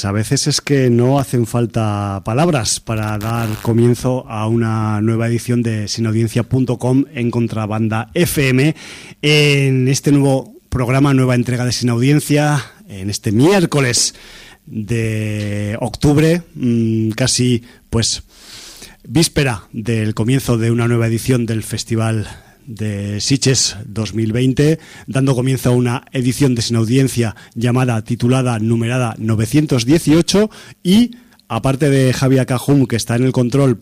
Pues a veces es que no hacen falta palabras para dar comienzo a una nueva edición de sinaudiencia.com en contrabanda FM en este nuevo programa, nueva entrega de Sin Audiencia, en este miércoles de octubre, mm, casi pues víspera del comienzo de una nueva edición del Festival de Siches 2020, dando comienzo a una edición de sin audiencia llamada, titulada, numerada 918 y, aparte de Javier Cajum, que está en el control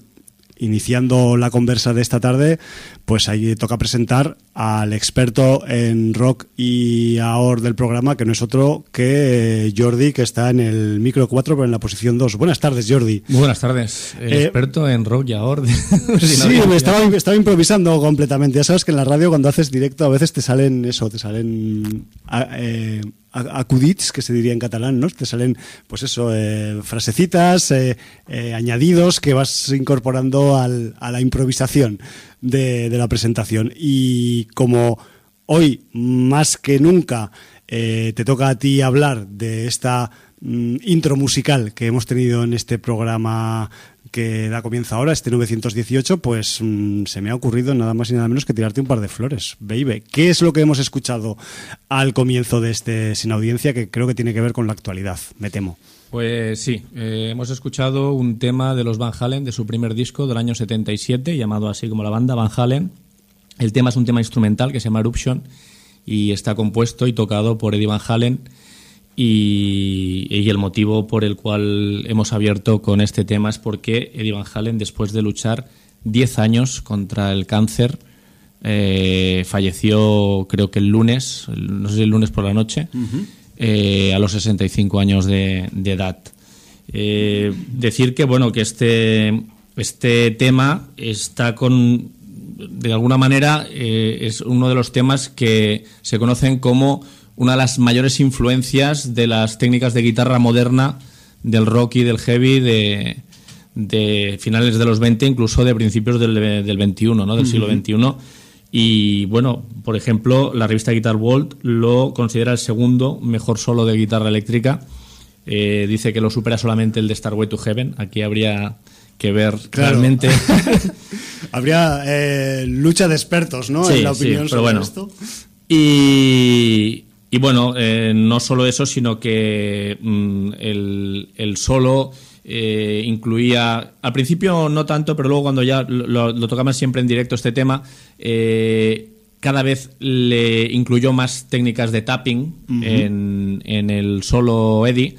iniciando la conversa de esta tarde, pues ahí toca presentar al experto en rock y AOR del programa, que no es otro que Jordi, que está en el micro 4, pero en la posición 2. Buenas tardes, Jordi. Buenas tardes. El Eh, experto en rock y AOR. Sí, me estaba, estaba improvisando completamente. Ya sabes que en la radio cuando haces directo a veces te salen eso, te salen a- eh, acudits, que se diría en catalán, ¿no? Te salen, pues eso, eh, frasecitas, eh, eh, añadidos que vas incorporando al- a la improvisación de, la presentación. Y como hoy, más que nunca, te toca a ti hablar de esta mm, intro musical que hemos tenido en este programa que da comienzo ahora, este 918, pues mm, se me ha ocurrido nada más y nada menos que tirarte un par de flores, baby. ¿Qué es lo que hemos escuchado al comienzo de este Sin Audiencia que creo que tiene que ver con la actualidad, me temo? Pues sí, eh, hemos escuchado un tema de los Van Halen de su primer disco del año 77, llamado así como la banda Van Halen. El tema es un tema instrumental que se llama Eruption y está compuesto y tocado por Eddie Van Halen. Y, y el motivo por el cual hemos abierto con este tema es porque Eddie Van Halen, después de luchar 10 años contra el cáncer, eh, falleció creo que el lunes, no sé si el lunes por la noche, eh, a los 65 años de, de edad. Eh, decir que bueno que este este tema está con de alguna manera es uno de los temas que se conocen como una de las mayores influencias de las técnicas de guitarra moderna del rock y del heavy de, de finales de los 20, incluso de principios del, del 21, ¿no? del siglo XXI. Y bueno, por ejemplo, la revista Guitar World lo considera el segundo mejor solo de guitarra eléctrica. Eh, dice que lo supera solamente el de Starway to Heaven. Aquí habría que ver Claro. realmente. Habría eh, lucha de expertos, ¿no? Sí, en la sí, opinión pero sobre bueno. esto. Y, y bueno, eh, no solo eso, sino que mm, el, el solo eh, incluía, al principio no tanto, pero luego cuando ya lo, lo tocaban siempre en directo este tema, eh, cada vez le incluyó más técnicas de tapping en, en el solo Eddie.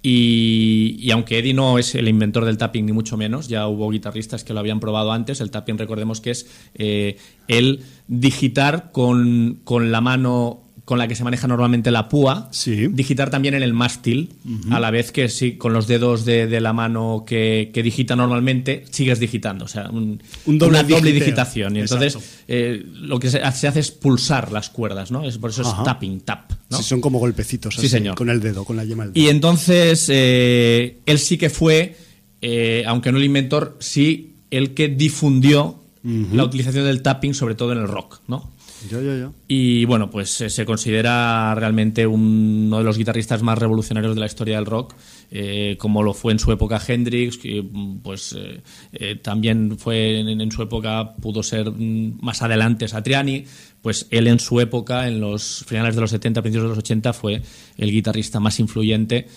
Y, y aunque Eddie no es el inventor del tapping, ni mucho menos, ya hubo guitarristas que lo habían probado antes. El tapping, recordemos que es el digitar con, con la mano con la que se maneja normalmente la púa, Sí. digitar también en el mástil, a la vez que sí, con los dedos de, de la mano que, que digita normalmente, sigues digitando. O sea, un- Un doble una doble digitación. Y entonces eh, lo que se, hace es pulsar las cuerdas, ¿no? Es, por eso Ajá. es tapping, tap. ¿no? Sí, son como golpecitos, Sí, así, señor. con el dedo, con la yema del dedo. Y entonces eh, él sí que fue, eh, aunque no el inventor, sí el que difundió la utilización del tapping, sobre todo en el rock, ¿no? Y bueno, pues eh, se considera realmente uno de los guitarristas más revolucionarios de la historia del rock, eh, como lo fue en su época Hendrix, que mm, pues eh, también fue en, en su época, pudo ser mm, más adelante Satriani, pues él en su época, en los finales de los 70, principios de los 80, fue el guitarrista más influyente,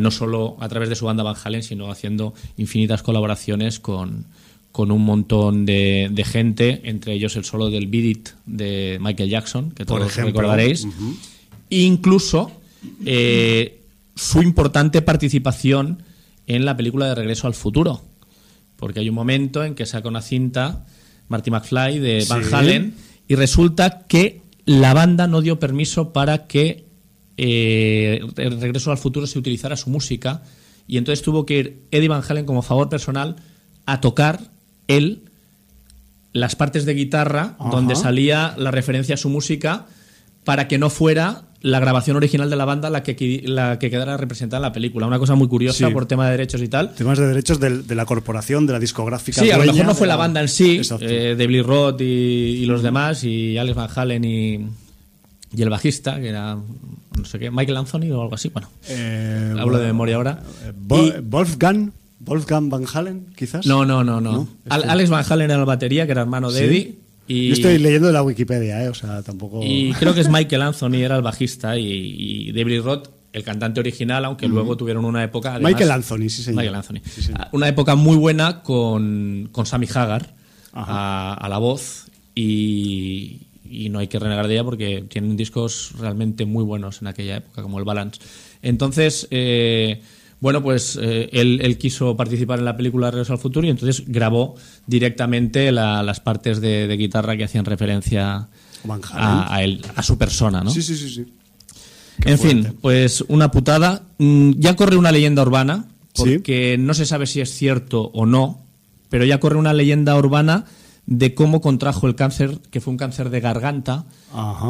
no solo a través de su banda Van Halen, sino haciendo infinitas colaboraciones con, con un montón de, de gente, entre ellos el solo del Beat It de Michael Jackson, que Por todos ejemplo. recordaréis. Incluso eh, su importante participación en la película de Regreso al Futuro. Porque hay un momento en que saca una cinta Marty McFly de Van Sí. Halen y resulta que la banda no dio permiso para que eh, el Regreso al Futuro se utilizara su música y entonces tuvo que ir Eddie Van Halen como favor personal a tocar él las partes de guitarra Ajá. donde salía la referencia a su música para que no fuera la grabación original de la banda la que, la que quedara representada en la película. Una cosa muy curiosa Sí. por tema de derechos y tal. Temas de derechos de, la corporación, de la discográfica. Sí, a lo mejor no fue la banda en sí, eh, de Billy Roth y, y los demás, y Alex Van Halen y, y el bajista, que era, no sé qué, Michael Anthony o algo así, bueno, Eh, hablo de memoria ahora. eh, Bo- Y- Wolfgang, Wolfgang Van Halen, quizás. no, no, no, no. No, Al- este- Alex Van Halen era el batería, que era hermano de ¿Sí? Eddie. Y, Yo estoy leyendo de la Wikipedia, ¿eh? o sea, tampoco. y creo que es Michael Anthony, era el bajista, y, y David Roth, el cantante original, aunque luego tuvieron una época. además- Michael Anthony, sí, señor. Michael Anthony. Sí, señor. Una época muy buena con, con Sammy Hagar a, a la voz y, y no hay que renegar de ella porque tienen discos realmente muy buenos en aquella época, como el Balance. Entonces, eh, bueno, pues eh, él, él quiso participar en la película Regreso al Futuro y entonces grabó directamente la- las partes de, de guitarra que hacían referencia a, a él, a su persona, ¿no? Sí, sí, sí, sí. en fuerte. fin, pues una putada. Mm, Ya corre una leyenda urbana, Sí. porque no se sabe si es cierto o no, pero ya corre una leyenda urbana de cómo contrajo el cáncer, que fue un cáncer de garganta,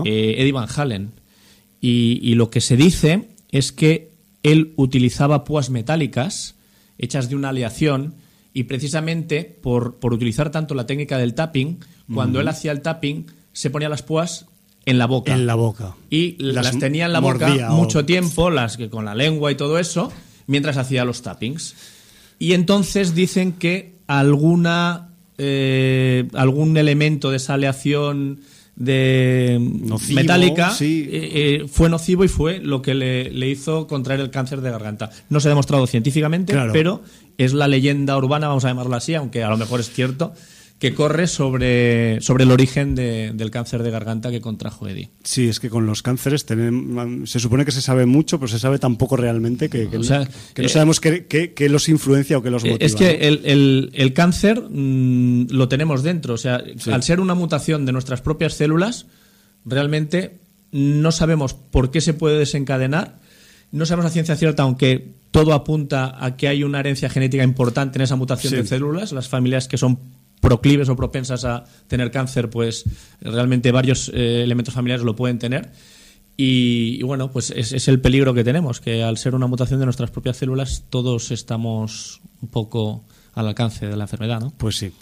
eh, Eddie Van Halen. Y, y lo que se dice es que él utilizaba púas metálicas hechas de una aleación y precisamente por, por utilizar tanto la técnica del tapping, cuando él hacía el tapping se ponía las púas en la boca En la boca. y Las las, tenía en la boca o- mucho tiempo, las que con la lengua y todo eso, mientras hacía los tappings. Y entonces dicen que alguna eh, algún elemento de esa aleación de Nocivo, metálica sí. eh, eh, fue nocivo y fue lo que le, le hizo contraer el cáncer de garganta. No se ha demostrado científicamente, Claro. pero es la leyenda urbana, vamos a llamarla así, aunque a lo mejor es cierto, que corre sobre, sobre el origen de- del cáncer de garganta que contrajo Eddie. Sí, es que con los cánceres tenemos, se supone que se sabe mucho, pero se sabe tan poco realmente que, que O no- sea, que no sabemos qué, los influencia o qué los Eh, motiva. Es que ¿no? el, el- el cáncer mm, lo tenemos dentro. O sea, al ser una mutación de nuestras propias células, realmente no sabemos por qué se puede desencadenar. No sabemos a ciencia cierta, aunque todo apunta a que hay una herencia genética importante en esa mutación Sí. de células. Las familias que son proclives o propensas a tener cáncer, pues realmente varios eh, elementos familiares lo pueden tener. Y, y bueno, pues es, es el peligro que tenemos, que al ser una mutación de nuestras propias células, todos estamos un poco al alcance de la enfermedad, ¿no? Pues sí.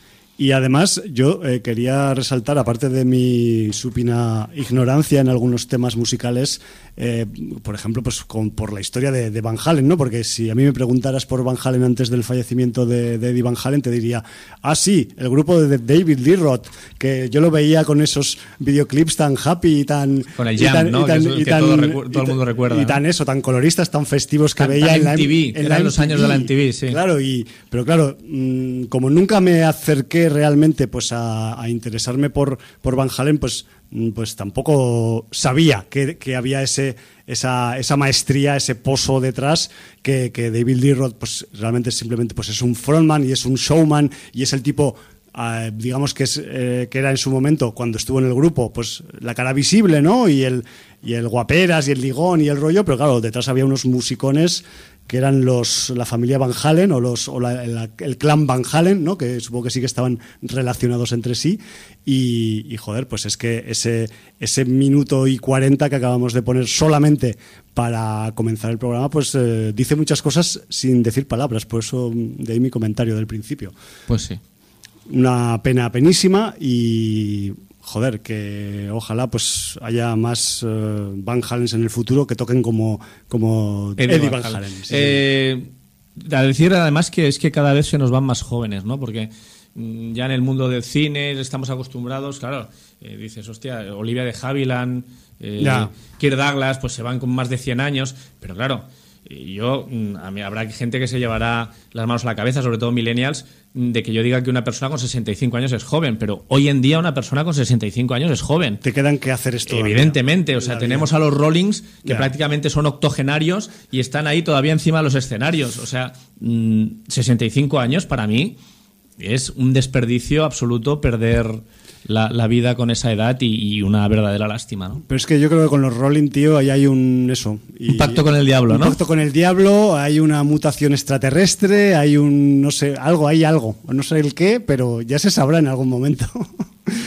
Y además yo eh, quería resaltar, aparte de mi supina ignorancia en algunos temas musicales, eh, por ejemplo, pues con- por la historia de, de Van Halen, ¿no? Porque si a mí me preguntaras por Van Halen antes del fallecimiento de, de Eddie Van Halen, te diría, ah, sí, el grupo de David Lee Roth, que yo lo veía con esos videoclips tan happy y tan... Con el y Jam, tan- ¿no? Que todo el mundo recuerda, Y tan eso, tan coloristas, tan festivos que Tan- veía tan en la MTV, eran los años de la MTV, sí. Claro, y, pero claro, mm, como nunca me acerqué realmente pues a, a interesarme por, por Van Halen, pues, mm, pues tampoco sabía que, que había ese, esa, esa maestría, ese pozo detrás, que, que David Lee Roth pues, realmente simplemente pues, es un frontman y es un showman y es el tipo... ah, digamos que es eh, que era en su momento cuando estuvo en el grupo pues la cara visible no y el y el guaperas y el ligón y el rollo pero claro detrás había unos musicones que eran los la familia Van Halen o los o la- el, el clan Van Halen, ¿no? Que supongo que sí que estaban relacionados entre sí y, y, joder, pues es que ese ese minuto y 40 que acabamos de poner solamente para comenzar el programa, pues eh, dice muchas cosas sin decir palabras, por eso mm, de ahí mi comentario del principio. Pues sí. Una pena penísima y joder, que ojalá pues haya más eh, Van Halens en el futuro que toquen como, como Eddie, Van Halen. sí, sí. Eh, a decir además que es que cada vez se nos van más jóvenes, ¿no? Porque mm, ya en el mundo del cine estamos acostumbrados, claro, eh, dices, hostia, Olivia de Havilland, eh. Kirk Douglas, pues se van con más de 100 años, pero claro, yo, mm, a mí habrá gente que se llevará las manos a la cabeza, sobre todo millennials, de que yo diga que una persona con 65 años es joven, pero hoy en día una persona con 65 años es joven. Te quedan que hacer esto. Evidentemente, o sea, tenemos a los Rollings que prácticamente son octogenarios y están ahí todavía encima de los escenarios. O sea, mm, 65 años para mí es un desperdicio absoluto perder la, la vida con esa edad y, y una verdadera lástima, ¿no? Pero es que yo creo que con los Rolling, tío, ahí hay un eso. y- Un pacto con el diablo, un ¿no? pacto con el diablo, hay una mutación extraterrestre, hay un, no sé, algo, hay algo. No sé el qué, pero ya se sabrá en algún momento.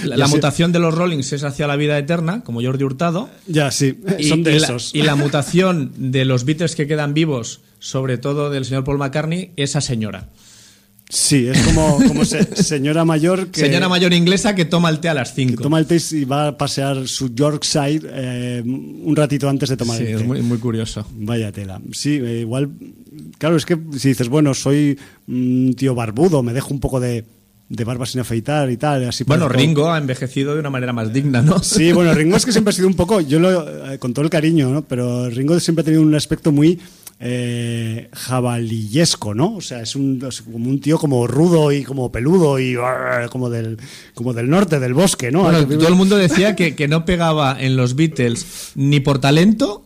La, mutación de los Rollings es hacia la vida eterna, como Jordi Hurtado. Ya, sí, Y, son de y la, esos. y la mutación de los Beatles que quedan vivos, sobre todo del señor Paul McCartney, esa señora. Sí, es como, como se- señora mayor que... Señora mayor inglesa que toma el té a las 5. Toma el té y va a pasear su Yorkshire eh, un ratito antes de tomar Sí, el té. es muy, muy curioso. Vaya tela. Sí, eh, igual. Claro, es que si dices, bueno, soy un tío barbudo, me dejo un poco de, de barba sin afeitar y tal. Así Bueno, Ringo ha envejecido de una manera más digna, ¿no? Sí, bueno, Ringo es que siempre ha sido un poco, yo lo, eh, con todo el cariño, ¿no? Pero Ringo siempre ha tenido un aspecto muy eh, jabalillesco, ¿no? O sea, es, un, es como un tío como rudo y como peludo y como del, como del norte, del bosque, ¿no? Bueno, todo el mundo decía que, que no pegaba en los Beatles ni por talento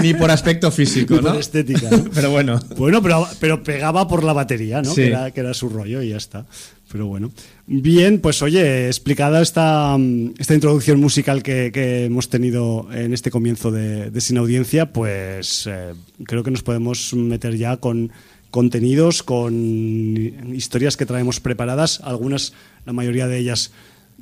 ni por aspecto físico, Ni por ¿no? estética, ¿no? Pero bueno. Bueno, pero, pero pegaba por la batería, ¿no? Sí. Que, era, que era su rollo y ya está. Pero bueno. Bien, pues oye, explicada esta, esta introducción musical que, que hemos tenido en este comienzo de, de Sin Audiencia, pues eh, creo que nos podemos meter ya con contenidos, con historias que traemos preparadas, algunas, la mayoría de ellas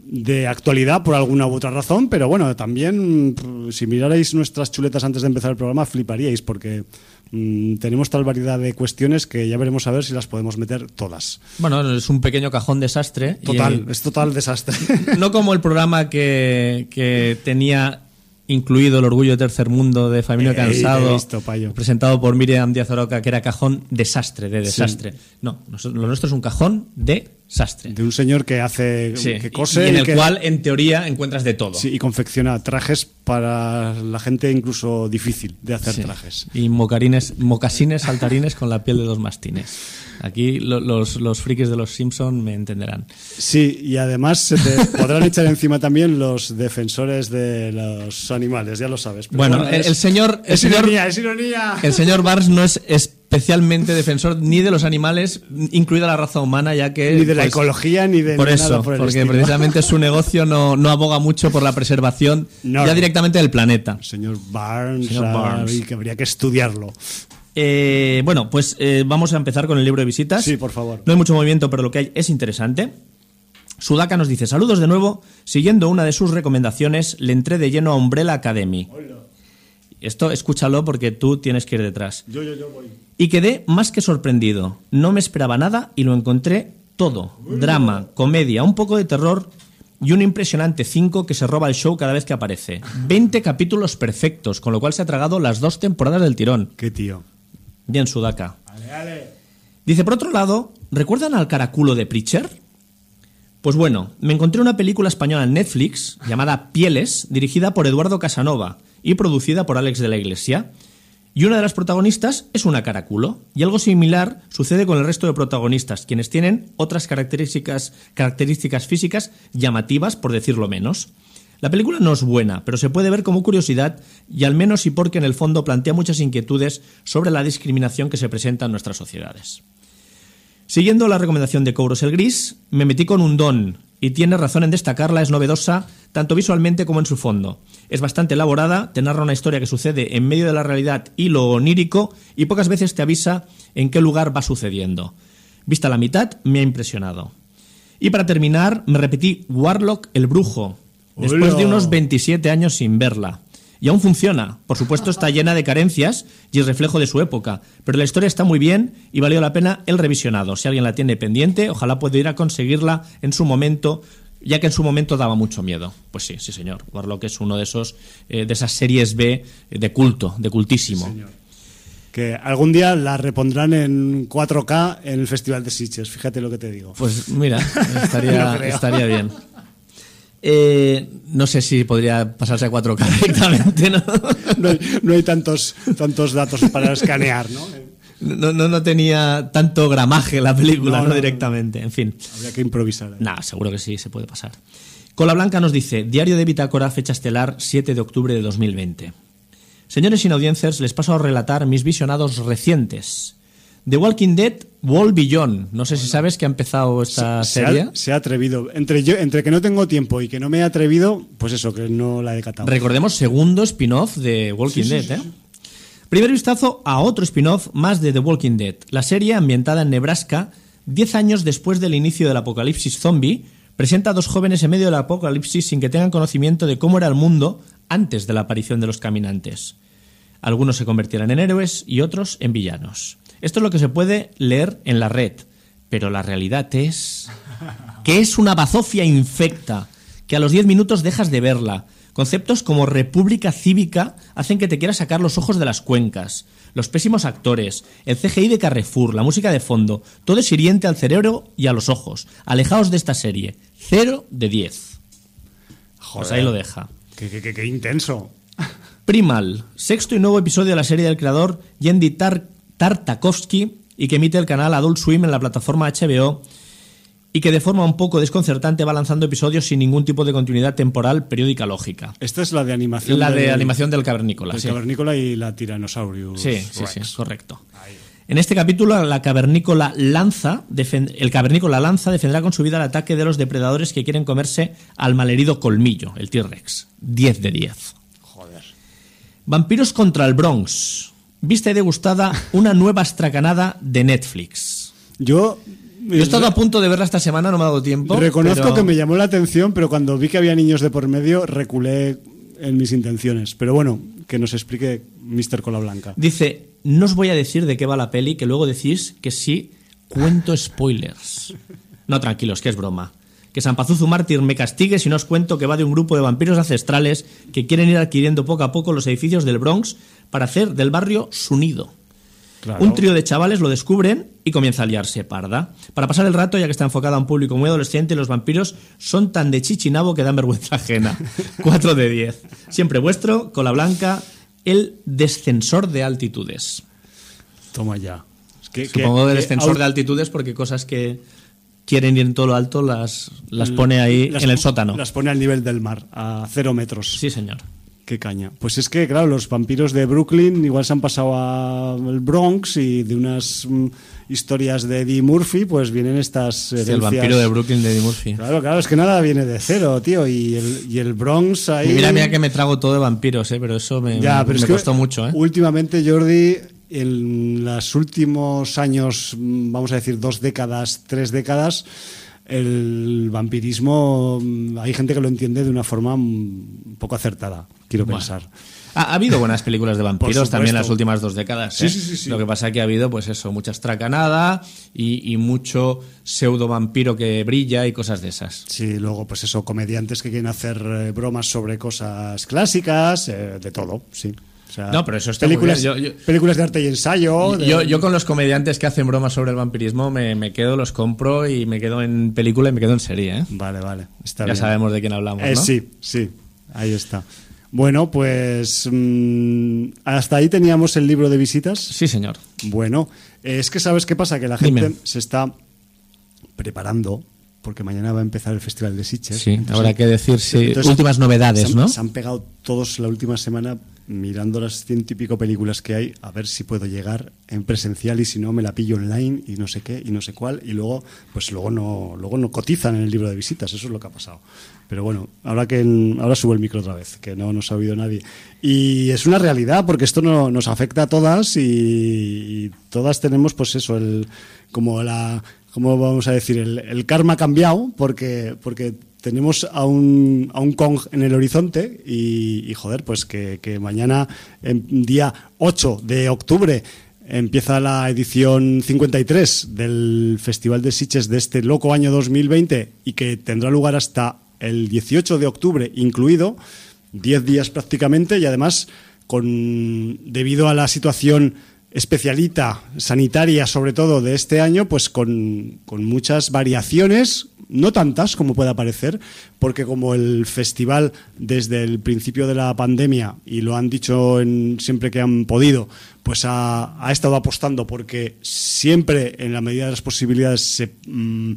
de actualidad por alguna u otra razón, pero bueno, también mm, si mirarais nuestras chuletas antes de empezar el programa fliparíais porque mm, tenemos tal variedad de cuestiones que ya veremos a ver si las podemos meter todas. Bueno, es un pequeño cajón desastre. Total, es total desastre. no como el programa que, que tenía incluido el orgullo de tercer mundo de Familia Eh, Cansado, visto, presentado por Miriam Díaz Oroca, que era cajón desastre, de desastre. No, lo nuestro es un cajón de desastre. de un señor que hace, Sí, que cose y en el que- cual, en teoría, encuentras de todo. sí, y confecciona trajes para la gente incluso difícil de hacer Sí. trajes. Y mocarines, mocasines saltarines con la piel de dos mastines. Aquí lo- los, los frikis de los Simpson me entenderán. Sí, y además se te podrán echar encima también los defensores de los animales, ya lo sabes. Pero Bueno, el- es- el señor- el es señor- ironía, es ironía. El señor Barnes no es especialmente defensor ni de los animales, incluida la raza humana, ya que... Ni de la pues, ecología, ni de Por nada eso, por el porque estilo. precisamente su negocio no, no aboga mucho por la preservación No. ya directamente del planeta. Señor Barnes, Señor ah, Barnes. y que habría que estudiarlo. Eh, bueno, pues eh, vamos a empezar con el libro de visitas. Sí, por favor. No hay mucho movimiento, pero lo que hay es interesante. Sudaka nos dice, saludos de nuevo. Siguiendo una de sus recomendaciones, le entré de lleno a Umbrella Academy. Esto escúchalo porque tú tienes que ir detrás. Yo, yo, yo voy. Y quedé más que sorprendido. No me esperaba nada y lo encontré todo. Drama, comedia, un poco de terror y un impresionante 5 que se roba el show cada vez que aparece. 20 capítulos perfectos, con lo cual se ha tragado las dos temporadas del tirón. Qué tío. Bien, Sudaka. Dice, por otro lado, ¿recuerdan al caraculo de Preacher? Pues bueno, me encontré una película española en Netflix llamada Pieles, dirigida por Eduardo Casanova y producida por Alex de la Iglesia. Y una de las protagonistas es una caraculo. Y algo similar sucede con el resto de protagonistas, quienes tienen otras características, características físicas llamativas, por decirlo menos. La película no es buena, pero se puede ver como curiosidad y al menos y porque en el fondo plantea muchas inquietudes sobre la discriminación que se presenta en nuestras sociedades. Siguiendo la recomendación de Cobros el Gris, me metí con un don, y tiene razón en destacarla, es novedosa tanto visualmente como en su fondo. Es bastante elaborada, te narra una historia que sucede en medio de la realidad y lo onírico, y pocas veces te avisa en qué lugar va sucediendo. Vista la mitad, me ha impresionado. Y para terminar, me repetí Warlock el Brujo, después de unos 27 años sin verla. Y aún funciona. Por supuesto está llena de carencias y es reflejo de su época. Pero la historia está muy bien y valió la pena el revisionado. Si alguien la tiene pendiente, ojalá pueda ir a conseguirla en su momento, ya que en su momento daba mucho miedo. Pues sí, sí señor. Warlock es uno de esos eh, de esas series B de culto, de cultísimo. Que algún día la repondrán en 4K en el Festival de Sitges, fíjate lo que te digo. Pues mira, estaría bien. Eh, no sé si podría pasarse a 4K directamente, ¿no? No hay, no hay tantos, tantos datos para escanear, ¿no? No, no, no tenía tanto gramaje la película, No, directamente. En fin, Habría que improvisar. ¿eh? seguro que sí, se puede pasar. Cola Blanca nos dice, Diario de Bitácora, fecha estelar, 7 de octubre de 2020. Señores sin audiencers, les paso a relatar mis visionados recientes. The Walking Dead, Wall Beyond. No sé si sabes que ha empezado esta se, serie. ha, se ha atrevido. Entre, yo, entre que no tengo tiempo y que no me he atrevido, pues eso, que no la he. Recordemos, segundo spin-off de Walking sí, Dead. sí, ¿eh? sí. Primer vistazo a otro spin-off más de The Walking Dead. La serie, ambientada en Nebraska, 10 años después del inicio del apocalipsis zombie, presenta a dos jóvenes en medio del apocalipsis sin que tengan conocimiento de cómo era el mundo antes de la aparición de los caminantes. Algunos se convertirán en héroes y otros en villanos. Esto es lo que se puede leer en la red. Pero la realidad es que es una bazofia infecta, que a los 10 minutos dejas de verla. Conceptos como república cívica hacen que te quieras sacar los ojos de las cuencas. Los pésimos actores, el CGI de Carrefour, la música de fondo, todo es hiriente al cerebro y a los ojos. Alejaos de esta serie. Cero de 10. Pues ahí lo deja. Qué, qué- qué- qué intenso. Primal, sexto y nuevo episodio de la serie del creador Yendi Tar- Tartakovsky y que emite el canal Adult Swim en la plataforma HBO y que de forma un poco desconcertante va lanzando episodios sin ningún tipo de continuidad temporal periódica lógica. Esta es la de animación. La de del- animación del cavernícola, del sí. cavernícola y la Tyrannosaurus. Sí, sí, sí, correcto. En este capítulo, la cavernícola lanza, el cavernícola lanza defenderá con su vida el ataque de los depredadores que quieren comerse al malherido colmillo, el T-Rex. 10 de 10. Joder. Vampiros contra el Bronx. Vista y degustada una nueva astracanada de Netflix. Yo. Yo he estado a punto de verla esta semana, no me ha dado tiempo. Reconozco pero- que me llamó la atención, pero cuando vi que había niños de por medio, reculé en mis intenciones. Pero bueno, que nos explique Mr. Cola Blanca. Dice, no os voy a decir de qué va la peli, que luego decís que sí, cuento spoilers. No, tranquilos, que es broma. Que San Pazuzu Mártir me castigue si no os cuento que va de un grupo de vampiros ancestrales que quieren ir adquiriendo poco a poco los edificios del Bronx para hacer del barrio su nido. Claro. Un trío de chavales lo descubren y comienza a liarse parda. Para pasar el rato, ya que está enfocada a un público muy adolescente, los vampiros son tan de chichinabo que dan vergüenza ajena. 4 de 10. Siempre vuestro, cola blanca, el descensor de altitudes. Toma ya. Es que- Supongo que- del descensor de altitudes porque cosas que quieren ir en todo lo alto las, las pone ahí las en el sótano. Las pone al nivel del mar, a cero metros. Sí, señor. Qué caña. Pues es que, claro, los vampiros de Brooklyn igual se han pasado al Bronx y de unas mm, historias de Eddie Murphy, pues vienen estas Sí, el vampiro de Brooklyn de Eddie Murphy. Claro, claro, es que nada viene de cero, tío. Y el, y el Bronx ahí. Mira, mira que me trago todo de vampiros, ¿eh? pero eso me, Ya, me- pero me es que costó mucho. ¿eh? Últimamente, Jordi, en los últimos años, mm, vamos a decir dos décadas, tres décadas, el vampirismo, mm, hay gente que lo entiende de una forma mm, un poco acertada, quiero Bueno. pensar. Ha, ha habido buenas películas de vampiros también en las últimas dos décadas. Sí, ¿eh? sí, sí, sí. Lo que pasa es que ha habido, pues eso, mucha estracanada y, y mucho pseudo vampiro que brilla y cosas de esas. Sí, luego, pues eso, comediantes que quieren hacer eh, bromas sobre cosas clásicas, eh, de todo, sí. O sea, No, pero eso está películas. Yo- yo- películas de arte y ensayo. de- Yo, yo con los comediantes que hacen bromas sobre el vampirismo me, me quedo, los compro y me quedo en película y me quedo en serie. ¿eh? Vale, vale, está Ya bien. sabemos de quién hablamos, Eh, ¿no? Sí, sí, ahí está. Bueno, pues mm, hasta ahí teníamos el libro de visitas. Sí, señor. Bueno, eh, es que sabes qué pasa, que la gente Dime. se está preparando porque mañana va a empezar el Festival de Sitges. Sí, Entonces, habrá que decir sí, entonces, últimas novedades, se han, ¿no? Se han pegado todos la última semana mirando las ciento y pico películas que hay, a ver si puedo llegar en presencial y si no me la pillo online y no sé qué y no sé cuál y luego pues luego no luego no cotizan en el libro de visitas, eso es lo que ha pasado. Pero bueno, ahora que ahora subo el micro otra vez, que no nos ha oído nadie. Y es una realidad porque esto no, nos afecta a todas y, todas tenemos pues eso, el como la ¿cómo vamos a decir? El, el karma cambiado porque, porque tenemos a un, a un Kong en el horizonte y, y, joder, pues que, mañana, en día 8 de octubre, empieza la edición 53 del Festival de Sitges de este loco año 2020 y que tendrá lugar hasta el 18 de octubre incluido, 10 días prácticamente y además con debido a la situación especialita sanitaria sobre todo de este año, pues con, con muchas variaciones, no tantas como pueda parecer, porque como el festival desde el principio de la pandemia, y lo han dicho en, siempre que han podido, pues ha, ha estado apostando porque siempre en la medida de las posibilidades se mm,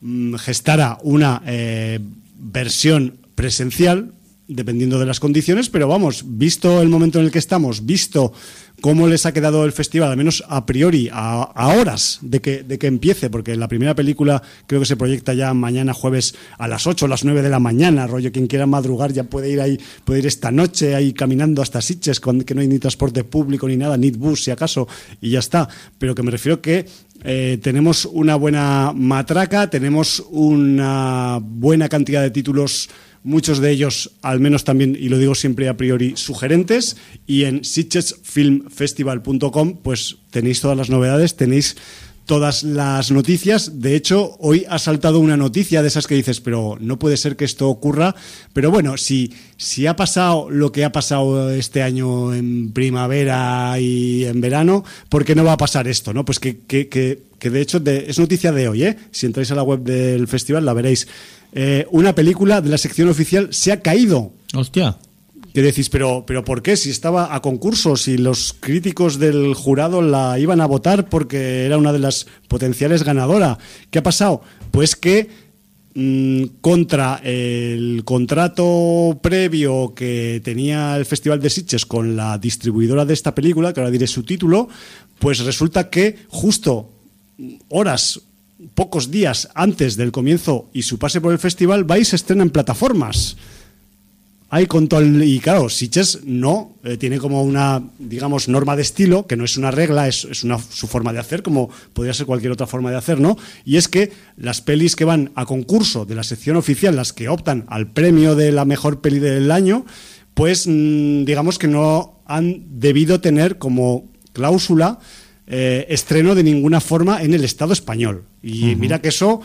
mm, gestara una eh, versión presencial, dependiendo de las condiciones, pero vamos, visto el momento en el que estamos, visto cómo les ha quedado el festival, al menos a priori, a, a horas de que, de que empiece, porque la primera película creo que se proyecta ya mañana jueves a las 8 o las 9 de la mañana, rollo, quien quiera madrugar ya puede ir ahí, puede ir esta noche ahí caminando hasta Sitges, que no hay ni transporte público ni nada, ni bus si acaso, y ya está, pero que me refiero que eh, tenemos una buena matraca, tenemos una buena cantidad de títulos muchos de ellos, al menos también, y lo digo siempre a priori, sugerentes, y en sitgesfilmfestival.com pues tenéis todas las novedades, tenéis todas las noticias. De hecho, hoy ha saltado una noticia de esas que dices, pero no puede ser que esto ocurra. Pero bueno, si, si ha pasado lo que ha pasado este año en primavera y en verano, ¿por qué no va a pasar esto? ¿no? Pues que, que, que, que de hecho de- es noticia de hoy, ¿eh? Si entráis a la web del festival la veréis. Eh, una película de la sección oficial se ha caído. Hostia. Que decís, pero, pero ¿por qué? Si estaba a concurso, si los críticos del jurado la iban a votar porque era una de las potenciales ganadora. ¿Qué ha pasado? Pues que mm, contra el contrato previo que tenía el Festival de Sitges con la distribuidora de esta película, que ahora diré su título, pues resulta que justo horas, pocos días antes del comienzo y su pase por el festival, vais se estrena en plataformas. Con todo el- y claro, Sitges no, eh, tiene como una, digamos, norma de estilo, que no es una regla, es, es una, su forma de hacer, como podría ser cualquier otra forma de hacer, ¿no? Y es que las pelis que van a concurso de la sección oficial, las que optan al premio de la mejor peli del año, pues mm, digamos que no han debido tener como cláusula eh, estreno de ninguna forma en el Estado español. Y mira que eso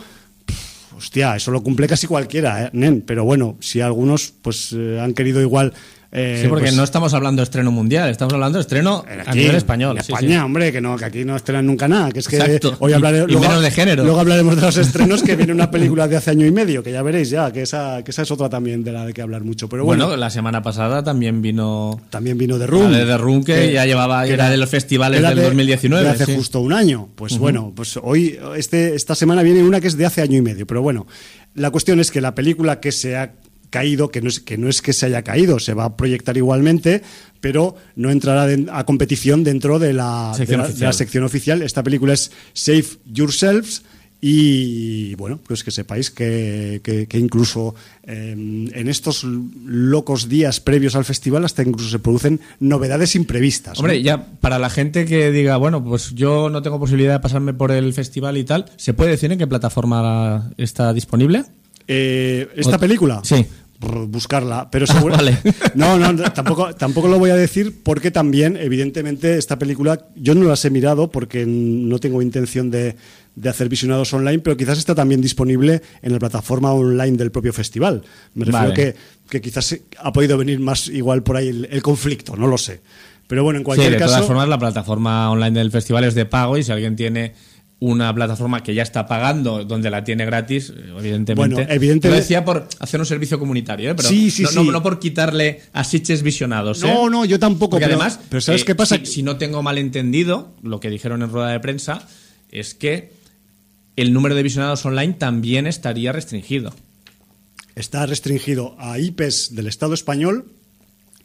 Hostia, eso lo cumple casi cualquiera, ¿eh, nen? Pero bueno, si algunos pues eh, han querido igual... eh, Sí, porque pues, no estamos hablando de estreno mundial, estamos hablando de estreno a aquí, nivel español. En España, sí. hombre, que no, que aquí no estrenan nunca nada. Que es que Exacto. hoy hablaré, Y- y menos de género. Luego hablaremos de los estrenos, que viene una película de hace año y medio, que ya veréis ya, que esa, que esa es otra también de la de que hablar mucho. Pero bueno, Bueno, la semana pasada también vino también vino de Room. la de The Room, que ya llevaba- era de los festivales del de- 2019, de hace sí. justo un año. Pues bueno, pues hoy, este, esta semana viene una que es de hace año y medio. Pero bueno, la cuestión es que la película que se ha caído, que no es que, no es que se haya caído, se va a proyectar igualmente, pero no entrará de- a competición dentro de la, Sección de la- de oficial. la sección oficial. Esta película es Save Yourselves. Y bueno, pues que sepáis que, que- que incluso eh, en estos locos días previos al festival hasta incluso se producen novedades imprevistas. ¿no? Hombre, ya para la gente que diga, bueno, pues yo no tengo posibilidad de pasarme por el festival y tal, ¿se puede decir en qué plataforma está disponible? Eh, ¿Esta película? Sí. Buscarla, pero seguro. vale. No, no, tampoco, tampoco lo voy a decir porque también, evidentemente, esta película yo no las he mirado porque no tengo intención de, de hacer visionados online, pero quizás está también disponible en la plataforma online del propio festival. Me refiero Vale. que, que quizás ha podido venir más igual por ahí el, el conflicto, no lo sé. Pero bueno, en Sí, cualquier de caso. todas formas, la plataforma online del festival es de pago y si alguien tiene una plataforma que ya está pagando, donde la tiene gratis, evidentemente. Bueno, evidentemente- Lo decía por hacer un servicio comunitario, ¿eh? Pero Sí, sí, no, sí. no- no por quitarle a Sitches visionados. ¿eh? No, no, yo tampoco. Porque pero, además, pero ¿sabes eh, qué pasa? Si, si no tengo mal entendido, lo que dijeron en rueda de prensa es que el número de visionados online también estaría restringido. Está restringido a IPs del Estado español.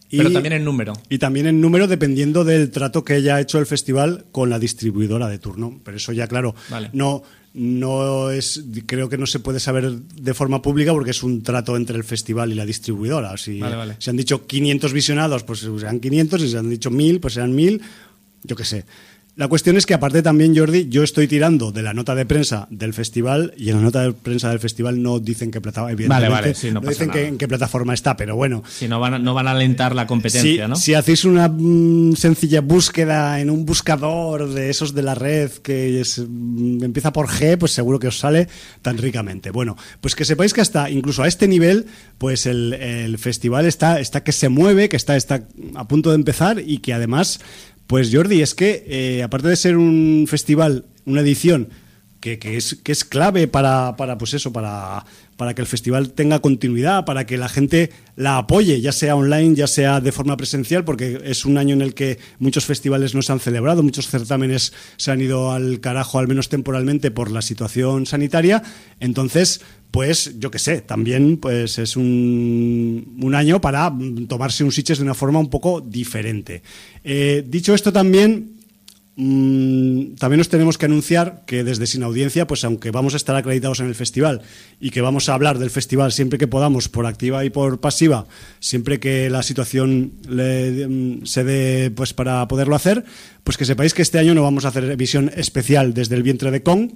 Y, Pero también en número. y también en número dependiendo del trato que haya hecho el festival con la distribuidora de turno. Pero eso ya, claro, Vale. no, no es, creo que no se puede saber de forma pública porque es un trato entre el festival y la distribuidora. Si Vale, vale. se han dicho 500 visionados, pues serán 500, si se han dicho 1000, pues serán 1000, yo qué sé. La cuestión es que aparte también, Jordi, yo estoy tirando de la nota de prensa del festival y en la nota de prensa del festival no dicen qué plataforma, evidentemente, vale, sí, no dicen que- en qué plataforma está, pero bueno, Si no van a, no van a alentar la competencia, si, ¿no? si hacéis una mm, sencilla búsqueda en un buscador de esos de la red que es, mm, empieza por G, pues seguro que os sale tan ricamente. Bueno, pues que sepáis que hasta incluso a este nivel, pues el, el festival está, está que se mueve, que está, está a punto de empezar y que además, pues Jordi, es que eh, aparte de ser un festival, una edición que, que es, que es clave para, para pues eso, para, para que el festival tenga continuidad, para que la gente la apoye, ya sea online, ya sea de forma presencial, porque es un año en el que muchos festivales no se han celebrado, muchos certámenes se han ido al carajo, al menos temporalmente, por la situación sanitaria. Entonces, pues yo qué sé, también pues es un, un año para tomarse un Sitges de una forma un poco diferente. Eh, dicho esto también, Mm, también os tenemos que anunciar que desde Sin Audiencia, pues aunque vamos a estar acreditados en el festival y que vamos a hablar del festival siempre que podamos, por activa y por pasiva, siempre que la situación le, mm, se dé pues para poderlo hacer, pues que sepáis que este año no vamos a hacer visión especial desde el vientre de Kong,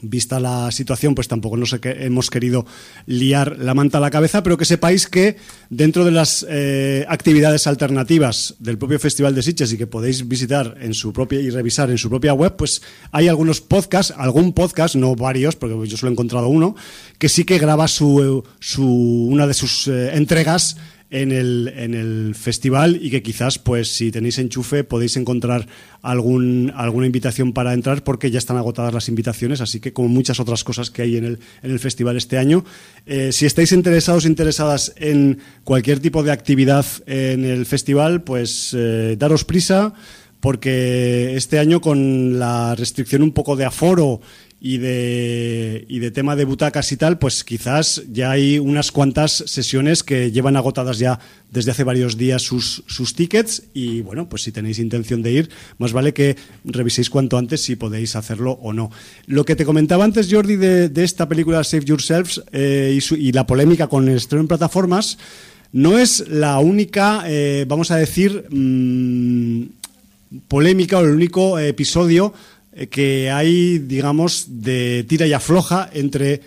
vista la situación, pues tampoco nos hemos querido liar la manta a la cabeza, pero que sepáis que dentro de las eh, actividades alternativas del propio Festival de Sitges y que podéis visitar en su propia y revisar en su propia web, pues hay algunos podcasts, algún podcast, no varios, porque yo solo he encontrado uno, que sí que graba su, su una de sus eh, entregas en el, en el festival y que quizás, pues si tenéis enchufe, podéis encontrar algún, alguna invitación para entrar porque ya están agotadas las invitaciones, así que como muchas otras cosas que hay en el, en el festival este año. Eh, si estáis interesados, interesadas en cualquier tipo de actividad en el festival, pues eh, daros prisa porque este año con la restricción un poco de aforo y de, y de tema de butacas y tal, pues quizás ya hay unas cuantas sesiones que llevan agotadas ya desde hace varios días sus, sus tickets y bueno, pues si tenéis intención de ir, más vale que reviséis cuanto antes si podéis hacerlo o no. Lo que te comentaba antes, Jordi, de, esta película Save Yourselves eh, y, la polémica con el estreno en plataformas, no es la única, eh, vamos a decir, mm, polémica o el único episodio que hay, digamos, de tira y afloja entre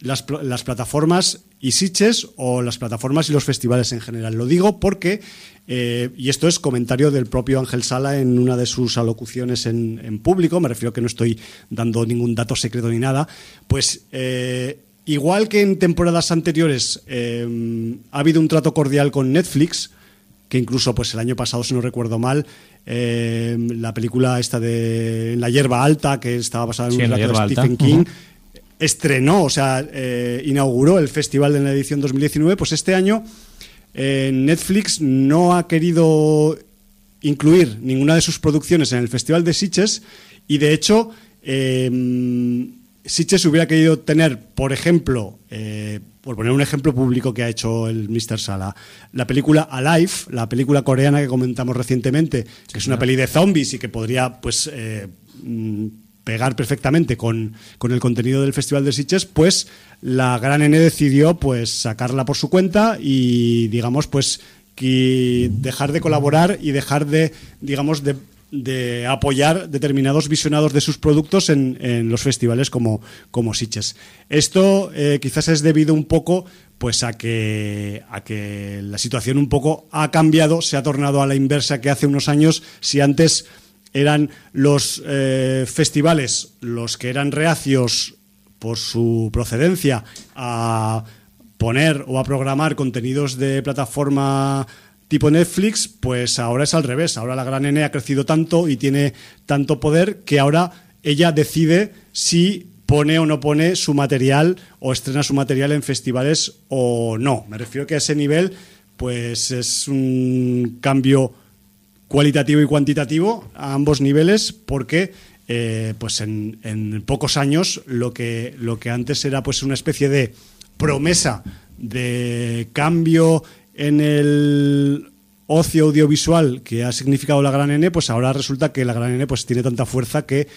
las, las plataformas y Sitges o las plataformas y los festivales en general. Lo digo porque, eh, y esto es comentario del propio Ángel Sala en una de sus alocuciones en, público, me refiero que no estoy dando ningún dato secreto ni nada, pues eh, igual que en temporadas anteriores ha habido un trato cordial con Netflix, que incluso pues el año pasado, si no recuerdo mal, eh, la película esta de La hierba alta, que estaba basada en un relato de Stephen King, estrenó, o sea, eh, inauguró el festival de la edición 2019, pues este año eh, Netflix no ha querido incluir ninguna de sus producciones en el Festival de Sitges y de hecho Sitges hubiera querido tener, por ejemplo, eh, por poner un ejemplo público que ha hecho el Mr. Sala, la película Alive, la película coreana que comentamos recientemente, que es una peli de zombies y que podría, pues, eh, mm, pegar perfectamente con, el contenido del Festival de Sitges, pues la Gran N decidió pues sacarla por su cuenta y digamos pues que dejar de colaborar y dejar de digamos de de apoyar determinados visionados de sus productos en, los festivales como, como Sitges. Esto eh, quizás es debido un poco pues a que, a que la situación un poco ha cambiado, se ha tornado a la inversa que hace unos años, si antes eran los eh, festivales los que eran reacios por su procedencia a poner o a programar contenidos de plataforma tipo Netflix, pues ahora es al revés. Ahora la gran N ha crecido tanto y tiene tanto poder que ahora ella decide si pone o no pone su material o estrena su material en festivales o no. Me refiero que a ese nivel pues es un cambio cualitativo y cuantitativo a ambos niveles porque eh, pues en, en, pocos años lo que, lo que antes era pues una especie de promesa de cambio en el ocio audiovisual que ha significado la Gran N, pues ahora resulta que la Gran N pues tiene tanta fuerza que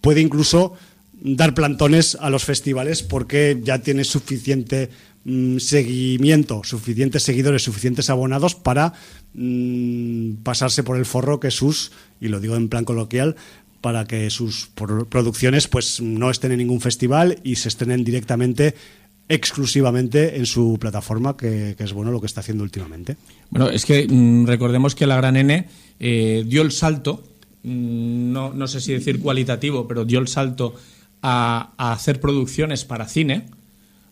puede incluso dar plantones a los festivales porque ya tiene suficiente mm, seguimiento, suficientes seguidores, suficientes abonados para mm, pasarse por el forro que sus, y lo digo en plan coloquial, para que sus producciones pues no estén en ningún festival y se estrenen directamente exclusivamente en su plataforma, que, es bueno lo que está haciendo últimamente. Bueno, es que mm, recordemos que la Gran N eh, dio el salto, mm, no, no, sé si decir cualitativo, pero dio el salto a, hacer producciones para cine.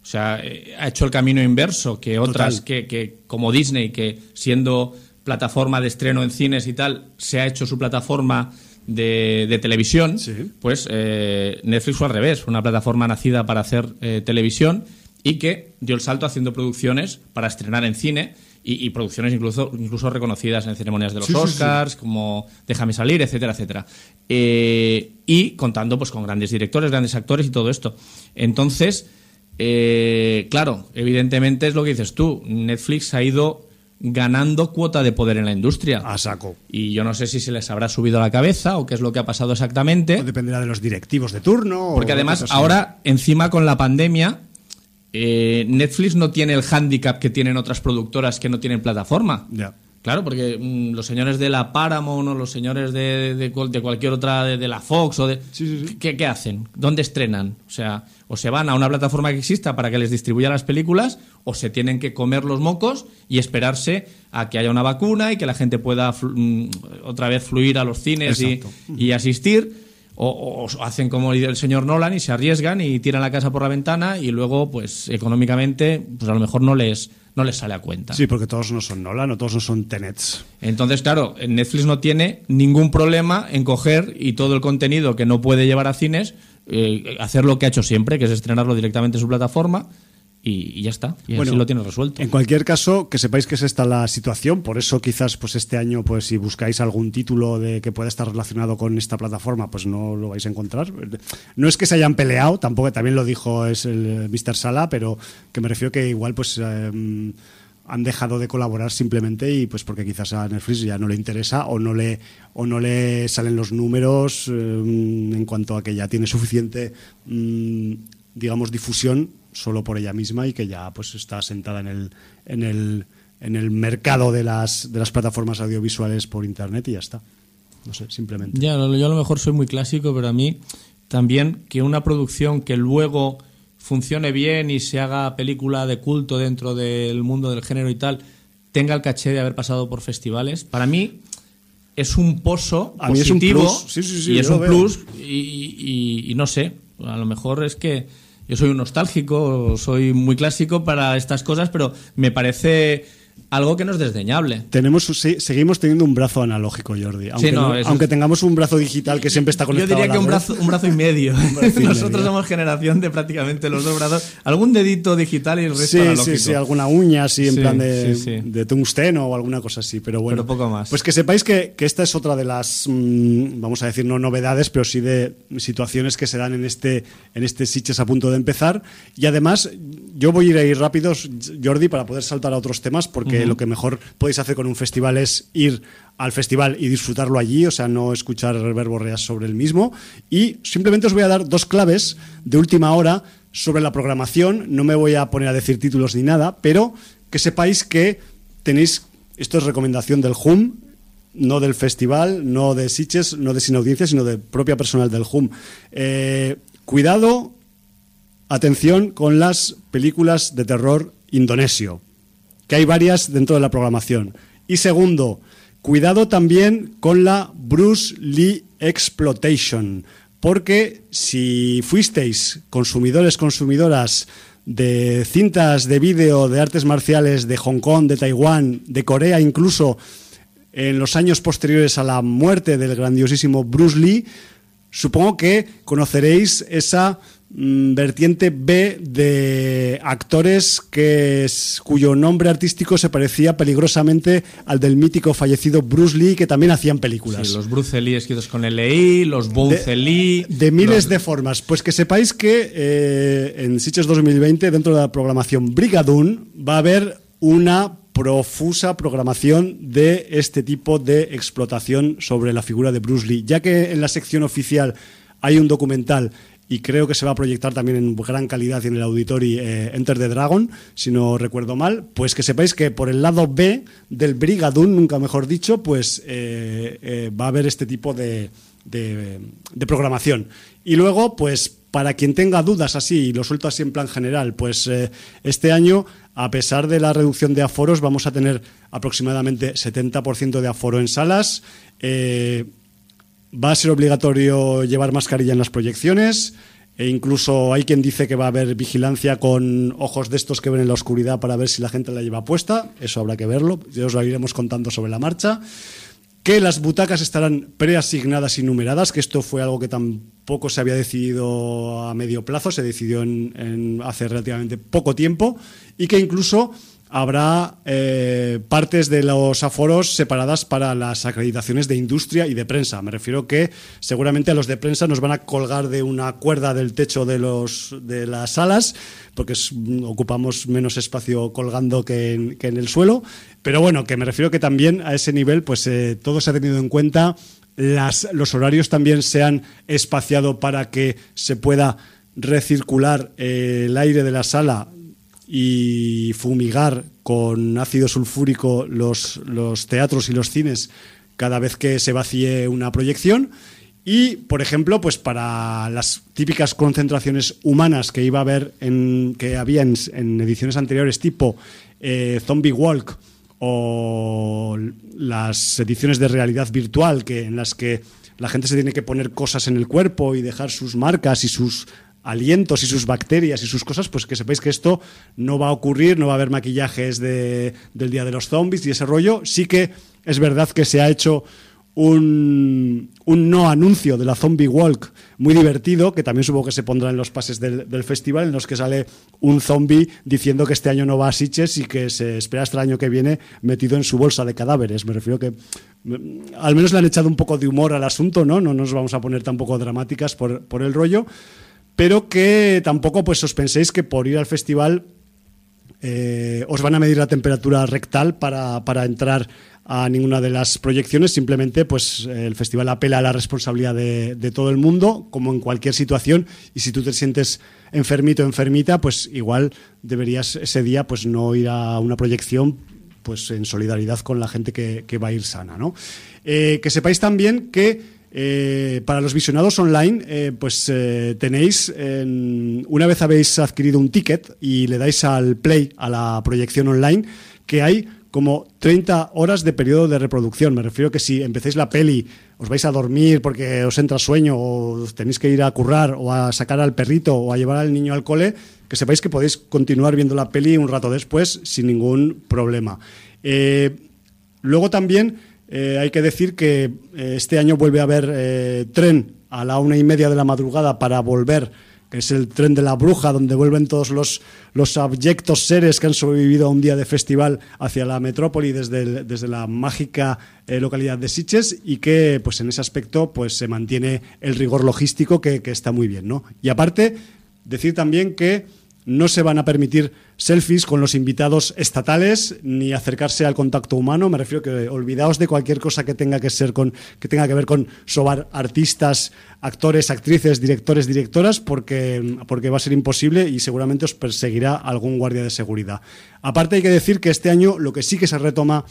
O sea, eh, ha hecho el camino inverso que otras, que, que, como Disney, que siendo plataforma de estreno en cines y tal, se ha hecho su plataforma de, televisión, pues eh, Netflix fue al revés, una plataforma nacida para hacer televisión y que dio el salto haciendo producciones para estrenar en cine y, producciones incluso, incluso reconocidas en ceremonias de los Oscars, como Déjame salir, etcétera, etcétera. Eh, y contando pues con grandes directores, grandes actores y todo esto. Entonces, eh, claro, evidentemente es lo que dices tú. Netflix ha ido ganando cuota de poder en la industria. A saco. Y yo no sé si se les habrá subido a la cabeza o qué es lo que ha pasado exactamente. dependerá de los directivos de turno. Porque además ahora, encima con la pandemia, eh, Netflix no tiene el hándicap que tienen otras productoras que no tienen plataforma. Claro, porque mm, los señores de la Paramount o los señores de, de, cual- de cualquier otra, de, de la Fox o de... ¿qué, qué hacen? ¿Dónde estrenan? O sea, o se van a una plataforma que exista para que les distribuya las películas o se tienen que comer los mocos y esperarse a que haya una vacuna y que la gente pueda mm, otra vez fluir a los cines y, y asistir. O, hacen como el señor Nolan y se arriesgan y tiran la casa por la ventana y luego, pues económicamente, pues a lo mejor no les, no les sale a cuenta. Sí, porque todos no son Nolan o todos no son Tenets. Entonces, claro, Netflix no tiene ningún problema en coger y todo el contenido que no puede llevar a cines, eh, hacer lo que ha hecho siempre, que es estrenarlo directamente en su plataforma y, y ya está. Y Bueno, así lo tiene resuelto. En cualquier caso, que sepáis que es esta la situación, por eso quizás pues este año, pues si buscáis algún título de que pueda estar relacionado con esta plataforma, pues no lo vais a encontrar. No es que se hayan peleado, tampoco también lo dijo es el Mr. Sala, pero que me refiero que igual pues eh, han dejado de colaborar simplemente y pues porque quizás a Netflix ya no le interesa o no le o no le salen los números eh, en cuanto a que ya tiene suficiente mm, digamos difusión solo por ella misma y que ya pues está sentada en el en el en el mercado de las de las plataformas audiovisuales por internet y ya está no sé simplemente Ya, yo a lo mejor soy muy clásico, pero a mí también que una producción que luego funcione bien y se haga película de culto dentro del mundo del género y tal, tenga el caché de haber pasado por festivales, para mí es un pozo A mí es un positivo plus. Sí, sí, sí, y es un veo. plus y, y- y no sé, a lo mejor es que yo soy un nostálgico, soy muy clásico para estas cosas, pero me parece algo que no es desdeñable. tenemos se- seguimos teniendo un brazo analógico Jordi aunque, no, no- eso aunque es- tengamos un brazo digital que siempre está Yo conectado diría a la que un brazo, un brazo y medio. brazo y Nosotros medio. somos generación de prácticamente los dos brazos. Algún dedito digital y el resto Sí, analógico. sí, sí, alguna uña así en Sí, plan de, sí, sí. de tungsteno o alguna cosa así, pero bueno. Pero poco más. Pues que sepáis que, que esta es otra de las, mm, vamos a decir, no novedades, pero sí de situaciones que se dan en este, en este Sitges a punto de empezar. Y además, yo voy a ir ahí rápidos, Jordi, para poder saltar a otros temas, porque lo que mejor podéis hacer con un festival es ir al festival y disfrutarlo allí, o sea, no escuchar verborreas sobre el mismo. Y simplemente os voy a dar dos claves de última hora sobre la programación. No me voy a poner a decir títulos ni nada, pero que sepáis que tenéis, esto es recomendación del HUM, no del festival, no de Sitges, no de Sin Audiencia, sino de propia personal del HUM. Eh, cuidado, atención con las películas de terror indonesio, que hay varias dentro de la programación. Y segundo, cuidado también con la Bruce Lee Exploitation, porque si fuisteis consumidores, consumidoras de cintas de vídeo de artes marciales de Hong Kong, de Taiwán, de Corea incluso, en los años posteriores a la muerte del grandiosísimo Bruce Lee, supongo que conoceréis esa vertiente B de actores que es- cuyo nombre artístico se parecía peligrosamente al del mítico fallecido Bruce Lee, que también hacían películas. Sí, los Bruce Lee escritos con LI, los Bounce Lee. De miles los- de formas. Pues que sepáis que eh, en Sitges 2020, dentro de la programación Brigadoon, va a haber una profusa programación de este tipo de explotación sobre la figura de Bruce Lee, ya que en la sección oficial hay un documental y creo que se va a proyectar también en gran calidad en el auditorio eh, Enter the Dragon, si no recuerdo mal, pues que sepáis que por el lado B del Brigadoon, nunca mejor dicho, pues eh, eh, va a haber este tipo de, de, programación. Y luego, pues para quien tenga dudas así, y lo suelto así en plan general, pues este año, a pesar de la reducción de aforos, vamos a tener aproximadamente 70% de aforo en salas. Va a ser obligatorio llevar mascarilla en las proyecciones. E incluso hay quien dice que va a haber vigilancia con ojos de estos que ven en la oscuridad para ver si la gente la lleva puesta. Eso habrá que verlo. Ya os lo iremos contando sobre la marcha que las butacas estarán preasignadas y numeradas, que esto fue algo que tampoco se había decidido a medio plazo, se decidió en hace relativamente poco tiempo, y que incluso habrá eh, partes de los aforos separadas para las acreditaciones de industria y de prensa. Me refiero que seguramente a los de prensa nos van a colgar de una cuerda del techo de, los, de las salas, porque ocupamos menos espacio colgando que en, el suelo. Pero bueno, que me refiero que también a ese nivel, pues eh, todo se ha tenido en cuenta. Los horarios también se han espaciado para que se pueda recircular eh, el aire de la sala y fumigar con ácido sulfúrico los, los teatros y los cines cada vez que se vacíe una proyección. Y, por ejemplo, pues para las típicas concentraciones humanas que iba a haber en, que había en, ediciones anteriores, tipo eh, Zombie Walk o las ediciones de realidad virtual, que, en las que la gente se tiene que poner cosas en el cuerpo y dejar sus marcas y sus alientos y sus bacterias y sus cosas, pues que sepáis que esto no va a ocurrir, no va a haber maquillajes de, del Día de los Zombies y ese rollo. Sí que es verdad que se ha hecho un, un, no anuncio de la Zombie Walk muy divertido, que también supongo que se pondrá en los pases del, festival, en los que sale un zombie diciendo que este año no va a Sitges y que se espera hasta el año que viene metido en su bolsa de cadáveres. Me refiero que mm, al menos le han echado un poco de humor al asunto, ¿no? No nos vamos a poner tampoco dramáticas por, por el rollo, pero que tampoco pues os penséis que por ir al festival eh, os van a medir la temperatura rectal para, para entrar a ninguna de las proyecciones, simplemente pues el festival apela a la responsabilidad de, todo el mundo, como en cualquier situación, y si tú te sientes enfermito o enfermita, pues igual deberías ese día pues no ir a una proyección pues en solidaridad con la gente que, va a ir sana, ¿no? Eh, que sepáis también que eh, para los visionados online, eh, pues tenéis, una vez habéis adquirido un ticket y le dais al play a la proyección online, que hay como 30 horas de periodo de reproducción. Me refiero que si empecéis la peli, os vais a dormir porque os entra sueño o tenéis que ir a currar o a sacar al perrito o a llevar al niño al cole, que sepáis que podéis continuar viendo la peli un rato después sin ningún problema. Eh, luego también eh, hay que decir que eh, este año vuelve a haber tren a la una y media de la madrugada para volver que es el tren de la bruja, donde vuelven todos los, los abyectos seres que han sobrevivido a un día de festival hacia la metrópoli desde, desde la mágica eh, localidad de Siches y que pues en ese aspecto pues se mantiene el rigor logístico que, que está muy bien. ¿no? Y aparte, decir también que no se van a permitir selfies con los invitados estatales ni acercarse al contacto humano. Me refiero que olvidaos de cualquier cosa que tenga que ser con que tenga que ver con sobar artistas, actores, actrices, directores, directoras, porque, porque va a ser imposible y seguramente os perseguirá algún guardia de seguridad. Aparte hay que decir que este año lo que sí que se retoma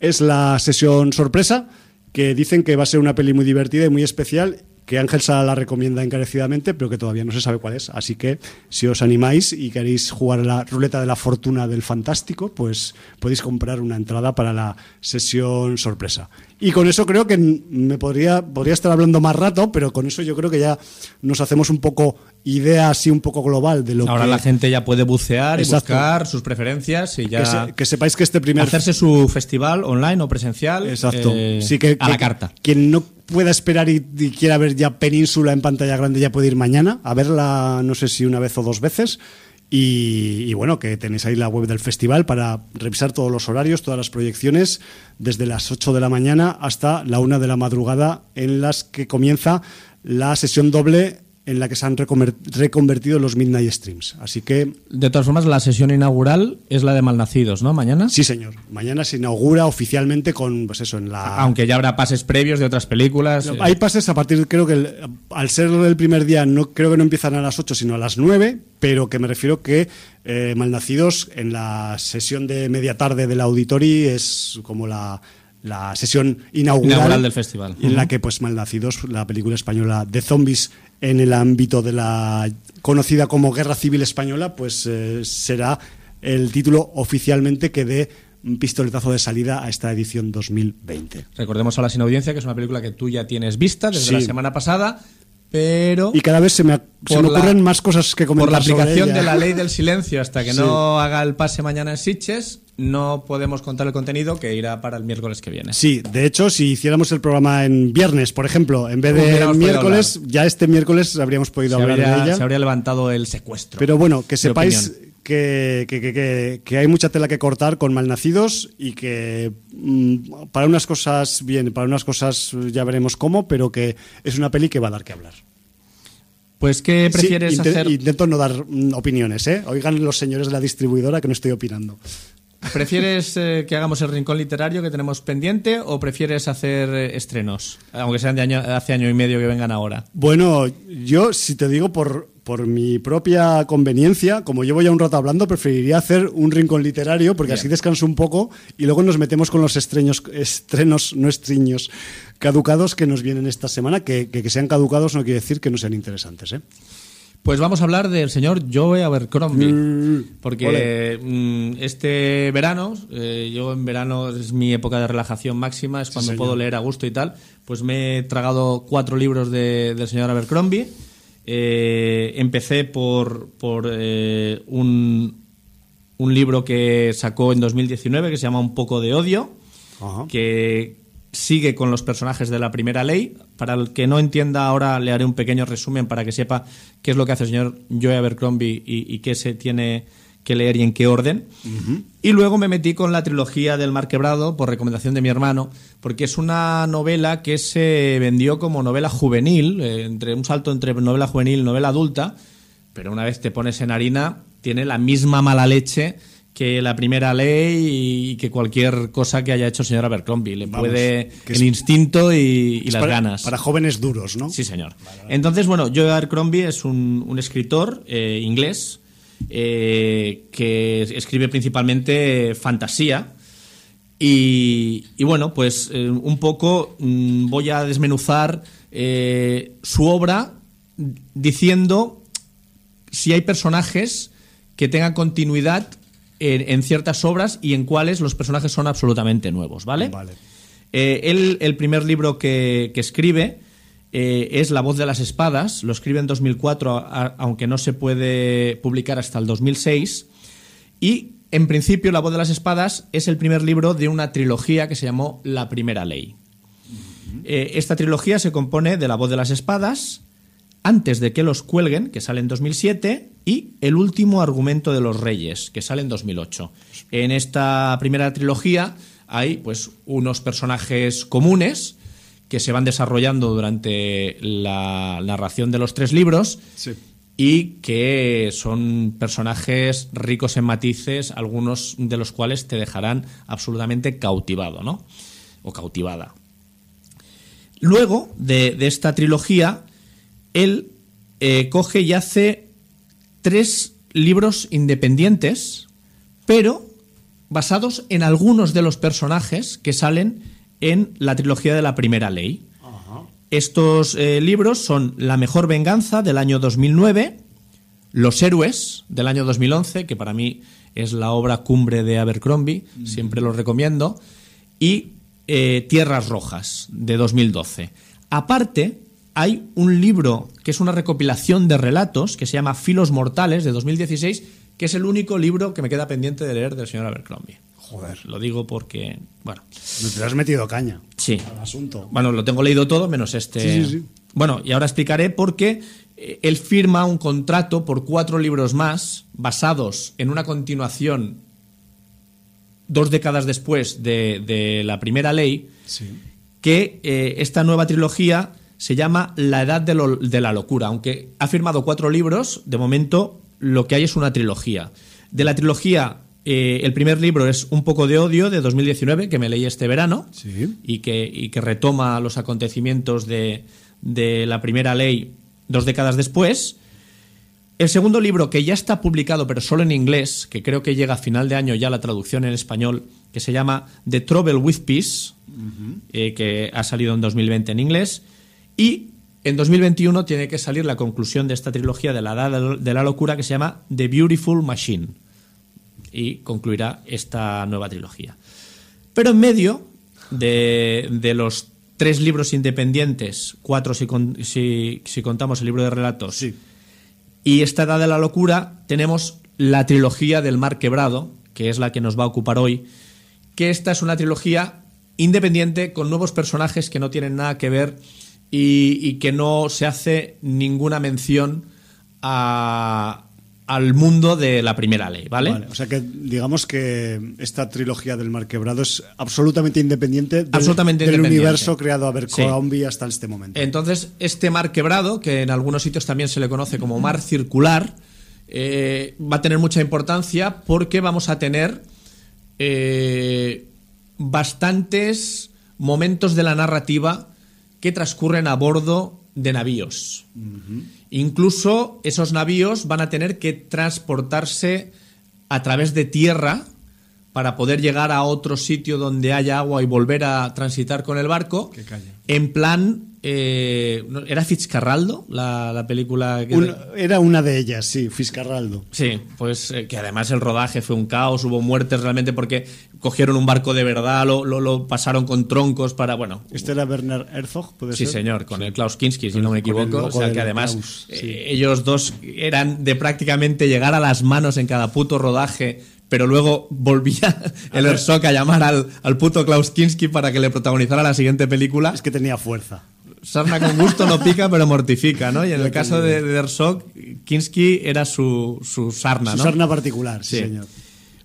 es la sesión sorpresa, que dicen que va a ser una peli muy divertida y muy especial que Ángel Sala la recomienda encarecidamente, pero que todavía no se sabe cuál es. Así que si os animáis y queréis jugar la ruleta de la fortuna del fantástico, pues podéis comprar una entrada para la sesión sorpresa. Y con eso creo que me podría, podría estar hablando más rato, pero con eso yo creo que ya nos hacemos un poco idea así un poco global de lo Ahora la gente ya puede bucear y buscar sus preferencias y ya... Que, sepáis que este primer... Hacerse su festival online o presencial Exacto. Eh, sí, que, a la carta. Quien no pueda esperar y, quiera ver ya Península en pantalla grande ya puede ir mañana a verla, no sé si una vez o dos veces. Y, bueno, que tenéis ahí la web del festival para revisar todos los horarios, todas las proyecciones, desde las 8 de la mañana hasta la 1 de la madrugada, en las que comienza la sesión doble en la que se han reconvertido los Midnight Streams. Así que... De todas formas, la sesión inaugural es la de Malnacidos, ¿no? ¿Mañana? Sí, señor. Mañana se inaugura oficialmente con, pues eso, en la... Aunque ya habrá pases previos de otras películas. hay eh. pases a partir, creo que al ser el primer día, no creo que no empiezan a las 8, sino a las 9, pero que me refiero que eh, Malnacidos en la sesión de media tarde del Auditori es como la la sesión inaugural, del festival. En la que, pues, Malnacidos, la película española de zombies en el ámbito de la conocida como Guerra Civil Española, pues eh, será el título oficialmente que dé un pistoletazo de salida a esta edición 2020. Recordemos a la sin audiencia que es una película que tú ya tienes vista desde la semana pasada, pero... Y cada vez se me, ocurren más cosas que comentar Por la aplicación de la ley del silencio hasta que no haga el pase mañana en Sitches, no podemos contar el contenido que irá para el miércoles que viene. Sí, de hecho, si hiciéramos el programa en viernes, por ejemplo, en vez de miércoles, ya este miércoles habríamos podido hablar de ella. Se habría levantado el secuestro. Pero bueno, que sepáis que, que, que, hay mucha tela que cortar con malnacidos y que mm, para unas cosas bien, para unas cosas ya veremos cómo, pero que es una peli que va a dar que hablar. Pues, ¿qué prefieres hacer? Intento no dar mm, opiniones, ¿eh? Oigan los señores de la distribuidora que no estoy opinando. ¿Prefieres eh, que hagamos el rincón literario que tenemos pendiente o prefieres hacer eh, estrenos? Aunque sean de hace año y medio que vengan ahora. Bueno, yo si te digo por, por mi propia conveniencia, como llevo ya un rato hablando, preferiría hacer un rincón literario porque así descanso un poco y luego nos metemos con los estrenos, estrenos, no estriños, caducados que nos vienen esta semana. Que, que, sean caducados no quiere decir que no sean interesantes. ¿eh? Pues vamos a hablar del señor Joe Abercrombie, mm, porque mm, este verano, eh, yo en verano es mi época de relajación máxima, es cuando puedo leer a gusto y tal, pues me he tragado cuatro libros del señor Abercrombie. Eh, empecé por, por eh, un, un, libro que sacó en 2019 que se llama Un poco de odio, que sigue con los personajes de la primera ley. Para el que no entienda ahora le haré un pequeño resumen para que sepa qué es lo que hace el señor Joe Abercrombie y, qué se tiene que leer y en qué orden. Y luego me metí con la trilogía del Mar Quebrado por recomendación de mi hermano, porque es una novela que se vendió como novela juvenil, eh, entre un salto entre novela juvenil y novela adulta, pero una vez te pones en harina tiene la misma mala leche que la primera ley y que cualquier cosa que haya hecho el señor Abercrombie. Le puede el instinto y, las ganas. Para jóvenes duros, ¿no? Sí, señor. Entonces, bueno, Joe Abercrombie es un, escritor eh, inglés eh, que escribe principalmente fantasía. Y, bueno, pues eh, un poco mm, voy a desmenuzar su obra diciendo si hay personajes que tengan continuidad en, ciertas obras y en cuáles los personajes son absolutamente nuevos, ¿vale? Vale. Eh, el primer libro que, escribe eh, es La voz de las espadas, lo escribe en 2004, aunque no se puede publicar hasta el 2006, y en principio La voz de las espadas es el primer libro de una trilogía que se llamó La primera ley. Eh, esta trilogía se compone de La voz de las espadas, antes de que los cuelguen, que sale en 2007, y El último argumento de los reyes, que sale en 2008. En esta primera trilogía hay pues unos personajes comunes que se van desarrollando durante la narración de los tres libros y que son personajes ricos en matices, algunos de los cuales te dejarán absolutamente cautivado, ¿no? O cautivada. Luego de esta trilogía él eh, coge y hace tres libros independientes, pero basados en algunos de los personajes que salen en la trilogía de la Primera Ley. Estos eh, libros son La Mejor Venganza del año 2009, Los Héroes del año 2011, que para mí es la obra cumbre de Abercrombie, siempre lo recomiendo, y eh, Tierras Rojas de 2012. Aparte, hay un libro que es una recopilación de relatos que se llama Filos Mortales de 2016, que es el único libro que me queda pendiente de leer del señor Abercrombie. Joder. Lo digo porque, bueno. No te has metido caña. Sí. Al asunto. Bueno, lo tengo leído todo menos este. Sí, sí, sí. Bueno, y ahora explicaré por qué eh, él firma un contrato por cuatro libros más basados en una continuación dos décadas después de, la primera ley, sí. que eh, esta nueva trilogía se llama La Edad de, la Locura. Aunque ha firmado cuatro libros, de momento lo que hay es una trilogía. De la trilogía, eh, el primer libro es Un poco de odio, de 2019, que me leí este verano, y, que, que retoma los acontecimientos de, de la primera ley dos décadas después. El segundo libro, que ya está publicado, pero solo en inglés, que creo que llega a final de año ya la traducción en español, que se llama The Trouble with Peace, eh, que ha salido en 2020 en inglés. Y en 2021 tiene que salir la conclusión de esta trilogía de la Edad de la Locura que se llama The Beautiful Machine. Y concluirá esta nueva trilogía. Pero en medio de, los tres libros independientes, cuatro si, si, contamos el libro de relatos, y esta Edad de la Locura, tenemos la trilogía del Mar Quebrado, que es la que nos va a ocupar hoy, que esta es una trilogía independiente con nuevos personajes que no tienen nada que ver y, que no se hace ninguna mención al mundo de la primera ley, ¿vale? O sea que digamos que esta trilogía del Mar Quebrado es absolutamente independiente del, absolutamente del universo creado a Abercrombie hasta este momento. Entonces, este Mar Quebrado, que en algunos sitios también se le conoce como Mar Circular, eh, va a tener mucha importancia porque vamos a tener eh, bastantes momentos de la narrativa que transcurren a bordo de navíos. Incluso esos navíos van a tener que transportarse a través de tierra para poder llegar a otro sitio donde haya agua y volver a transitar con el barco. En plan, eh, ¿era Fitzcarraldo la, la película? Que era una de ellas, sí, Fitzcarraldo. Sí, pues eh, que además el rodaje fue un caos, hubo muertes realmente porque cogieron un barco de verdad, lo, lo, pasaron con troncos para, bueno... ¿Este era Werner Herzog, puede sí, ser? señor, con el Klaus Kinski, si no me equivoco. O sea, que además eh, ellos dos eran de prácticamente llegar a las manos en cada puto rodaje pero luego volvía el Herzog a llamar al, al puto Klaus Kinski para que le protagonizara la siguiente película. Es que tenía fuerza. Sarna con gusto no pica, pero mortifica, ¿no? Y en el caso de, de Herzog, Kinski era su, su sarna, ¿no? Su sarna particular, sí, señor.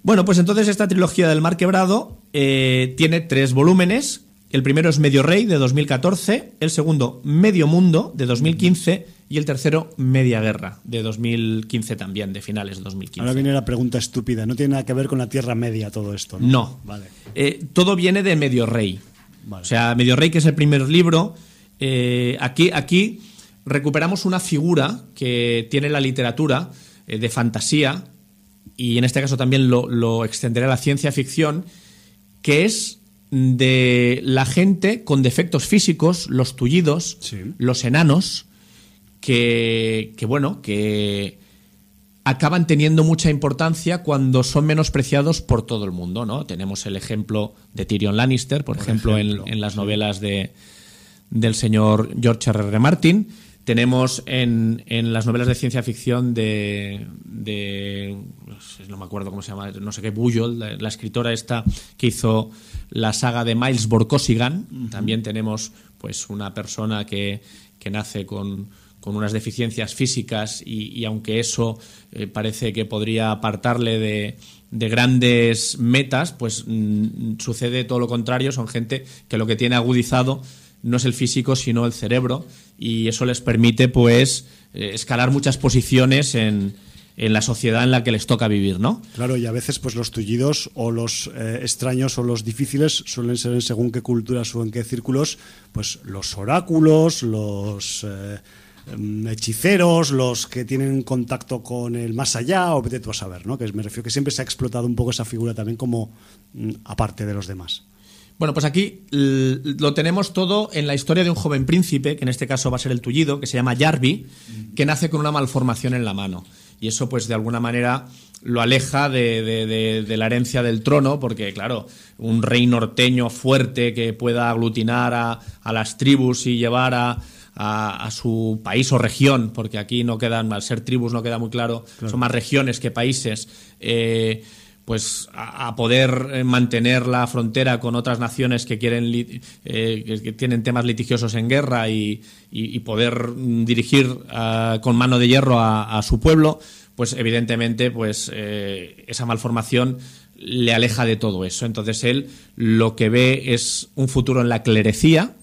Bueno, pues entonces esta trilogía del Mar Quebrado eh, tiene tres volúmenes. El primero es Medio Rey, de 2014. El segundo, Medio Mundo, de 2015 y el tercero, Media Guerra, de 2015 también, de finales de 2015. Ahora viene la pregunta estúpida. No tiene nada que ver con la Tierra Media todo esto, ¿no? No. Vale. Eh, todo viene de Medio Rey. O sea, Medio Rey, que es el primer libro. Eh, aquí, aquí recuperamos una figura que tiene la literatura eh, de fantasía, y en este caso también lo, lo extenderé a la ciencia ficción, que es de la gente con defectos físicos, los tullidos, los enanos, que, bueno, que acaban teniendo mucha importancia cuando son menospreciados por todo el mundo, ¿no? Tenemos el ejemplo de Tyrion Lannister, por, ejemplo, en, las novelas de, del señor George R. R. Martin. Tenemos en, en, las novelas de ciencia ficción de, de, no me acuerdo cómo se llama, no sé qué, Bujold, la, escritora esta que hizo la saga de Miles Borkosigan. También tenemos pues una persona que, que nace con, con unas deficiencias físicas y, aunque eso eh, parece que podría apartarle de, grandes metas, pues mm, sucede todo lo contrario, son gente que lo que tiene agudizado no es el físico sino el cerebro y eso les permite pues eh, escalar muchas posiciones en, en la sociedad en la que les toca vivir, ¿no? Claro, y a veces pues los tullidos o los eh, extraños o los difíciles suelen ser según qué culturas o en qué círculos, pues los oráculos, los Em, hechiceros, los que tienen contacto con el más allá, o vete tú a saber, ¿no? Que me refiero que siempre se ha explotado un poco esa figura también como mm, aparte de los demás. Bueno, pues aquí lo tenemos todo en la historia de un joven príncipe, que en este caso va a ser el tullido, que se llama Jarvi, que nace con una malformación en la mano. Y eso, pues, de alguna manera lo aleja de, la herencia del trono, porque, claro, un rey norteño fuerte que pueda aglutinar a, a las tribus y llevar a, a, su país o región, porque aquí no quedan, al ser tribus no queda muy claro, son más regiones que países, eh, pues a, poder eh, mantener la frontera con otras naciones que quieren eh, que tienen temas litigiosos en guerra y, poder dirigir ah, con mano de hierro a, su pueblo, pues evidentemente pues esa malformación le aleja de todo eso. Entonces él lo que ve es un futuro en la clerecía,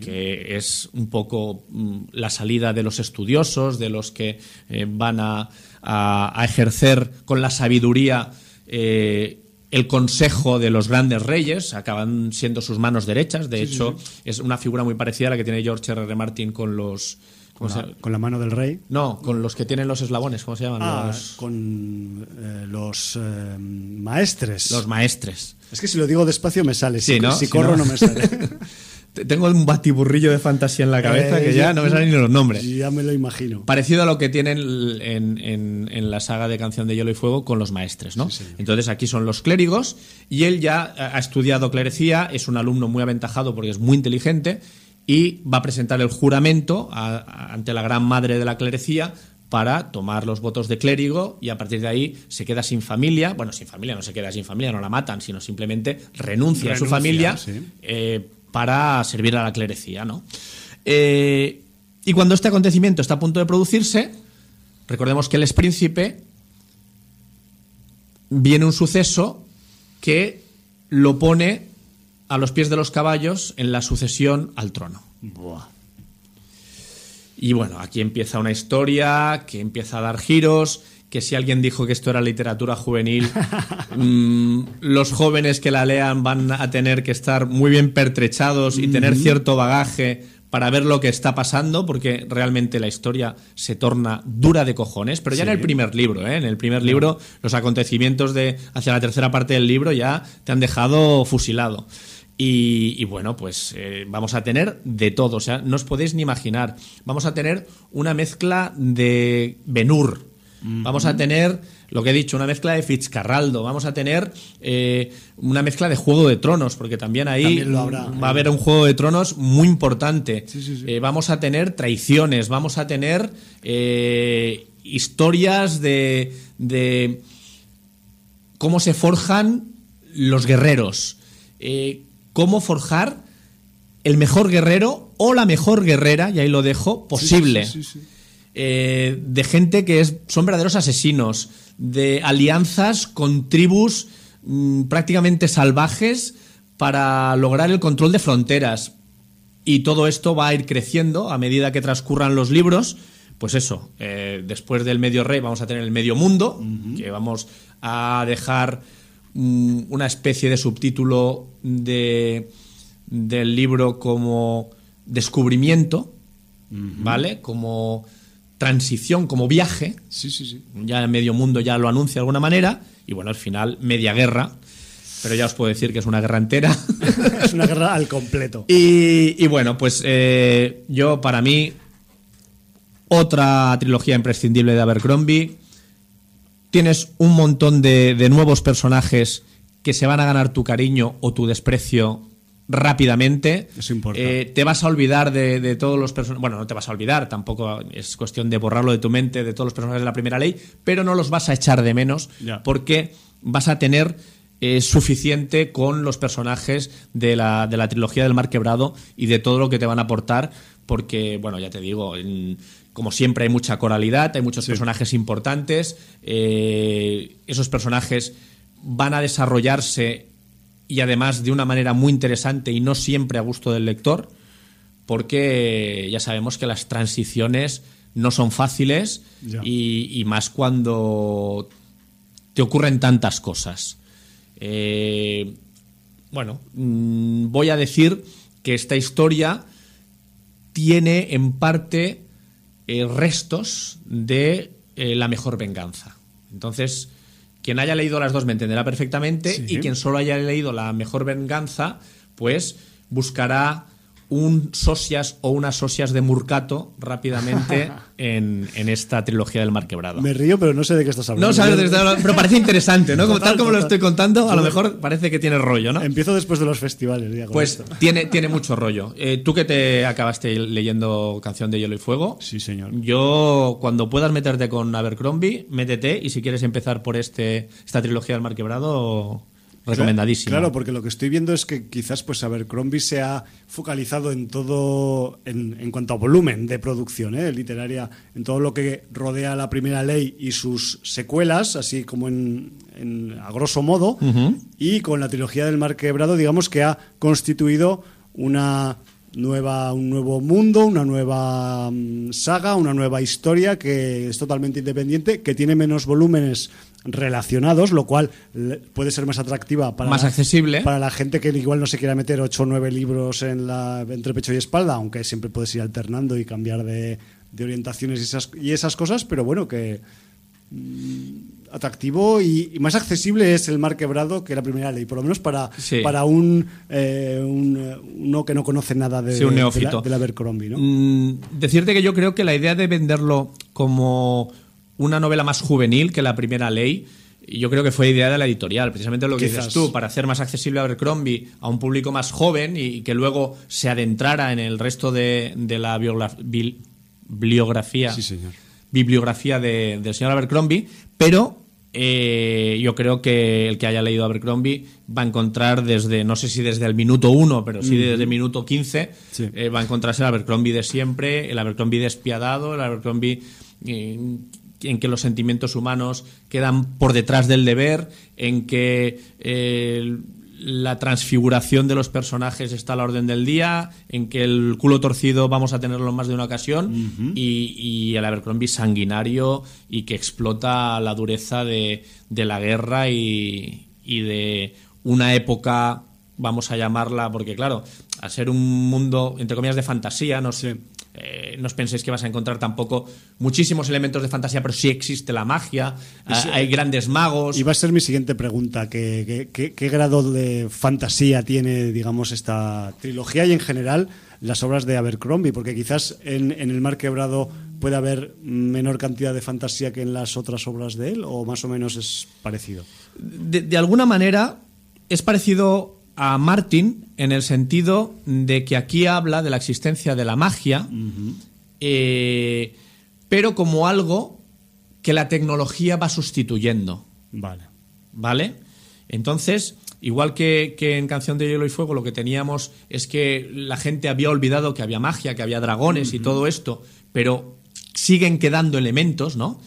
que es un poco mm, la salida de los estudiosos, de los que eh, van a, ejercer con la sabiduría eh, el consejo de los grandes reyes, acaban siendo sus manos derechas. De hecho, es una figura muy parecida a la que tiene George R. R. Martin con los. Con la, mano del rey? No, con los que tienen los eslabones, ¿cómo se llaman? Ah, con eh, los maestres. Los maestres. Es que si lo digo despacio me sale, si, si corro no me sale. Tengo un batiburrillo de fantasía en la cabeza que ya no me salen ni los nombres. Ya me lo imagino. Parecido a lo que tienen en, la saga de Canción de Hielo y Fuego con los maestres, ¿no? Entonces aquí son los clérigos y él ya ha estudiado clerecía, es un alumno muy aventajado porque es muy inteligente y va a presentar el juramento ante la gran madre de la clerecía para tomar los votos de clérigo y a partir de ahí se queda sin familia. Bueno, sin familia, no se queda sin familia, no la matan, sino simplemente renuncia, a su familia eh, para servir a la clerecía, ¿no? Eh, y cuando este acontecimiento está a punto de producirse, recordemos que él es príncipe, viene un suceso que lo pone a los pies de los caballos en la sucesión al trono. Y bueno, aquí empieza una historia que empieza a dar giros, que si alguien dijo que esto era literatura juvenil, mm, los jóvenes que la lean van a tener que estar muy bien pertrechados y tener cierto bagaje para ver lo que está pasando, porque realmente la historia se torna dura de cojones, pero ya en el primer libro, ¿eh? en el primer libro, los acontecimientos de hacia la tercera parte del libro ya te han dejado fusilado. Y, bueno, pues eh, vamos a tener de todo, o sea, no os podéis ni imaginar. Vamos a tener una mezcla de Benur, vamos a tener lo que he dicho, una mezcla de Fitzcarraldo, vamos a tener eh, una mezcla de Juego de Tronos, porque también ahí va a haber un Juego de Tronos muy importante. Eh, vamos a tener traiciones, vamos a tener historias de, de, cómo se forjan los guerreros cómo forjar el mejor guerrero o la mejor guerrera, y ahí lo dejo, posible. Eh, de gente que es, son verdaderos asesinos, de alianzas con tribus mm, prácticamente salvajes para lograr el control de fronteras. Y todo esto va a ir creciendo a medida que transcurran los libros. Pues eso, eh, después del medio rey vamos a tener el medio mundo, que vamos a dejar Mm, una especie de subtítulo de, del libro como descubrimiento, ¿vale? Como transición, como viaje. Sí, sí, sí. Ya el medio mundo ya lo anuncia de alguna manera. Y bueno, al final, media guerra. Pero ya os puedo decir que es una guerra entera. es una guerra al completo. Y, bueno, pues eh, yo, para mí, otra trilogía imprescindible de Abercrombie tienes un montón de, nuevos personajes que se van a ganar tu cariño o tu desprecio rápidamente. Eso importa. Eh, te vas a olvidar de, todos los personajes. Bueno, no te vas a olvidar, tampoco es cuestión de borrarlo de tu mente, de todos los personajes de la primera ley, pero no los vas a echar de menos porque vas a tener eh, suficiente con los personajes de la, de la trilogía del Mar Quebrado y de todo lo que te van a aportar, porque, bueno, ya te digo, en, como siempre hay mucha coralidad, hay muchos personajes importantes, eh, esos personajes van a desarrollarse y además de una manera muy interesante y no siempre a gusto del lector, porque ya sabemos que las transiciones no son fáciles y, más cuando te ocurren tantas cosas. Eh, bueno, mm, voy a decir que esta historia tiene en parte eh, restos de eh, La mejor venganza. Entonces, quien haya leído las dos me entenderá perfectamente y quien solo haya leído La mejor venganza, pues buscará un socias o unas socias de Murcato rápidamente en, esta trilogía del Mar Quebrado. Me río, pero no sé de qué estás hablando. No sabes de qué estás hablando, pero parece interesante, ¿no? tal como lo estoy contando, a lo mejor parece que tiene rollo, ¿no? Empiezo después de los festivales. pues tiene, tiene mucho rollo. Eh, Tú que te acabaste leyendo Canción de Hielo y Fuego. Sí, señor. Yo, cuando puedas meterte con Abercrombie, métete y si quieres empezar por este esta trilogía del Mar Quebrado recomendadísimo. Claro, porque lo que estoy viendo es que quizás pues Abercrombie se ha focalizado en todo, en, en cuanto a volumen de producción ¿eh? literaria, en todo lo que rodea la primera ley y sus secuelas, así como en, a grosso modo, y con la trilogía del Mar Quebrado, digamos que ha constituido una nueva, un nuevo mundo, una nueva mm, saga, una nueva historia que es totalmente independiente, que tiene menos volúmenes relacionados, lo cual puede ser más atractiva para, más la, accesible. para la gente que igual no se quiera meter ocho o nueve libros en la, entre pecho y espalda, aunque siempre puedes ir alternando y cambiar de, de orientaciones y esas, y esas cosas, pero bueno, que mm, atractivo y, más accesible es el mar quebrado que la primera ley, por lo menos para, para un, eh, uno que no conoce nada de, un de, la, Abercrombie. ¿no? Mm, decirte que yo creo que la idea de venderlo como una novela más juvenil que la primera ley. Yo creo que fue idea de la editorial, precisamente lo que dices tú, para hacer más accesible a Abercrombie a un público más joven y que luego se adentrara en el resto de, la bibliografía, bibliografía de, del señor Abercrombie, pero eh, yo creo que el que haya leído Abercrombie va a encontrar desde, no sé si desde el minuto 1, pero sí desde el minuto 15, eh, va a encontrarse el Abercrombie de siempre, el Abercrombie despiadado, el Abercrombie en que los sentimientos humanos quedan por detrás del deber, en que eh, la transfiguración de los personajes está a la orden del día, en que el culo torcido vamos a tenerlo más de una ocasión y, el Abercrombie sanguinario y que explota la dureza de, la guerra y, de una época vamos a llamarla, porque claro, al ser un mundo, entre comillas, de fantasía, no sé. Eh, no os penséis que vas a encontrar tampoco muchísimos elementos de fantasía, pero sí existe la magia, Sí. hay grandes magos. Y va a ser mi siguiente pregunta. ¿Qué, qué- qué- qué grado de fantasía tiene, digamos, esta trilogía y en general las obras de Abercrombie? Porque quizás en, en El Mar Quebrado puede haber menor cantidad de fantasía que en las otras obras de él, o más o menos es parecido. de, de alguna manera es parecido a Martin en el sentido de que aquí habla de la existencia de la magia, eh, pero como algo que la tecnología va sustituyendo. Vale. ¿Vale? Entonces, igual que, que en Canción de Hielo y Fuego, lo que teníamos es que la gente había olvidado que había magia, que había dragones y todo esto, pero siguen quedando elementos, ¿no?